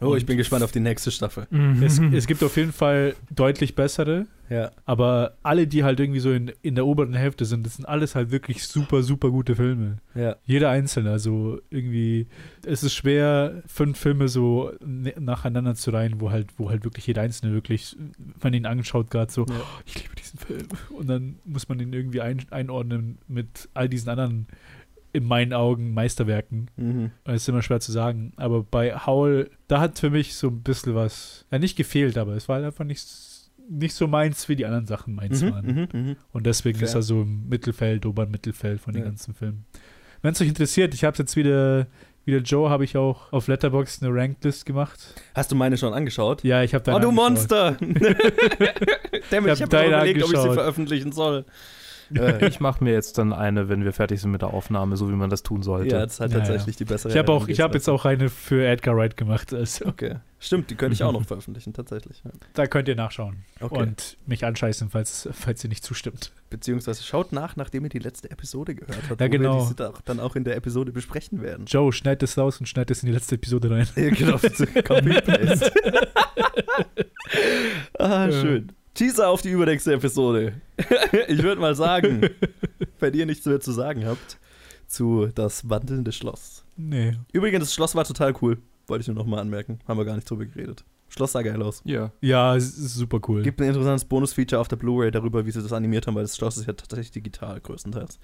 Oh, ich bin gespannt auf die nächste Staffel. Es, es gibt auf jeden Fall deutlich bessere, Ja. aber alle, die halt irgendwie so in, in der oberen Hälfte sind, das sind alles halt wirklich super, super gute Filme. Ja. Jeder einzelne, also irgendwie, es ist schwer, fünf Filme so ne- nacheinander zu reihen, wo halt, wo halt wirklich jeder einzelne wirklich, wenn man ihn anschaut, gerade so, Ja. "Oh, ich liebe diesen Film. Und dann muss man ihn irgendwie ein, einordnen mit all diesen anderen in meinen Augen Meisterwerken. Mhm. Das ist immer schwer zu sagen. Aber bei Howl, da hat für mich so ein bisschen was, ja nicht gefehlt, aber es war halt einfach nicht, nicht so meins, wie die anderen Sachen meins Mhm, waren. mhm, mhm. Und deswegen Fair. ist er so im Mittelfeld, oberen Mittelfeld von den Ja. ganzen Filmen. Wenn es euch interessiert, ich habe jetzt wieder, wieder Joe, habe ich auch auf Letterboxd eine Ranklist gemacht. Hast du meine schon angeschaut? Ja, ich habe da. oh, du Monster! Damit, Ich ich hab habe deine überlegt, ob ich sie angeschaut. veröffentlichen soll. Äh, Ich mache mir jetzt dann eine, wenn wir fertig sind mit der Aufnahme, so wie man das tun sollte. ja, das ist halt Ja, tatsächlich die bessere Ich habe auch, ich habe jetzt auch eine für Edgar Wright gemacht. Also, Okay. Stimmt, die könnte ich auch noch veröffentlichen, tatsächlich. Ja. da könnt ihr nachschauen Okay. und mich anscheißen, falls, falls ihr nicht zustimmt. Beziehungsweise schaut nach, nachdem ihr die letzte Episode gehört habt, Ja, wo genau. wir diese da- dann auch in der Episode besprechen werden. Joe, schneid das raus und schneid das in die letzte Episode rein. Ja, genau, Copy-Paste. ah, Ja. schön. Teaser auf die übernächste Episode. ich würde mal sagen, wenn ihr nichts mehr zu sagen habt, zu das wandelnde Schloss. Nee. Übrigens, das Schloss war total cool. Wollte ich nur noch mal anmerken. Haben wir gar nicht drüber geredet. Schloss sah geil aus. Ja. Ja, es ist super cool. Gibt ein interessantes Bonus-Feature auf der Blu-ray darüber, wie sie das animiert haben, weil das Schloss ist ja tatsächlich digital größtenteils.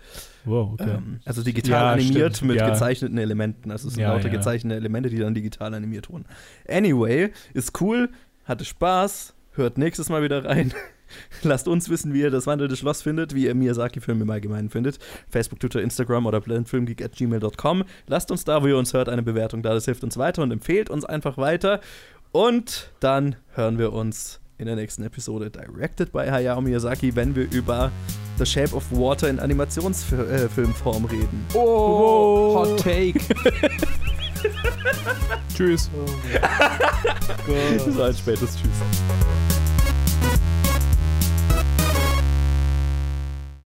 wow, okay. Ähm, also digital Ja, animiert stimmt, mit ja. gezeichneten Elementen. Also es sind Ja, lauter ja. gezeichnete Elemente, die dann digital animiert wurden. Anyway, ist cool, hatte Spaß, hört nächstes Mal wieder rein. Lasst uns wissen, wie ihr das wandelnde Schloss findet, wie ihr Miyazaki-Filme im Allgemeinen findet. Facebook, Twitter, Instagram oder blendfilmgeek.gmail.com. Lasst uns da, wo ihr uns hört, eine Bewertung da. Das hilft uns weiter und empfehlt uns einfach weiter. Und dann hören wir uns in der nächsten Episode directed by Hayao Miyazaki, wenn wir über The Shape of Water in Animationsfilmform reden. Oh, Hot Take. Tschüss. So ein spätes Tschüss.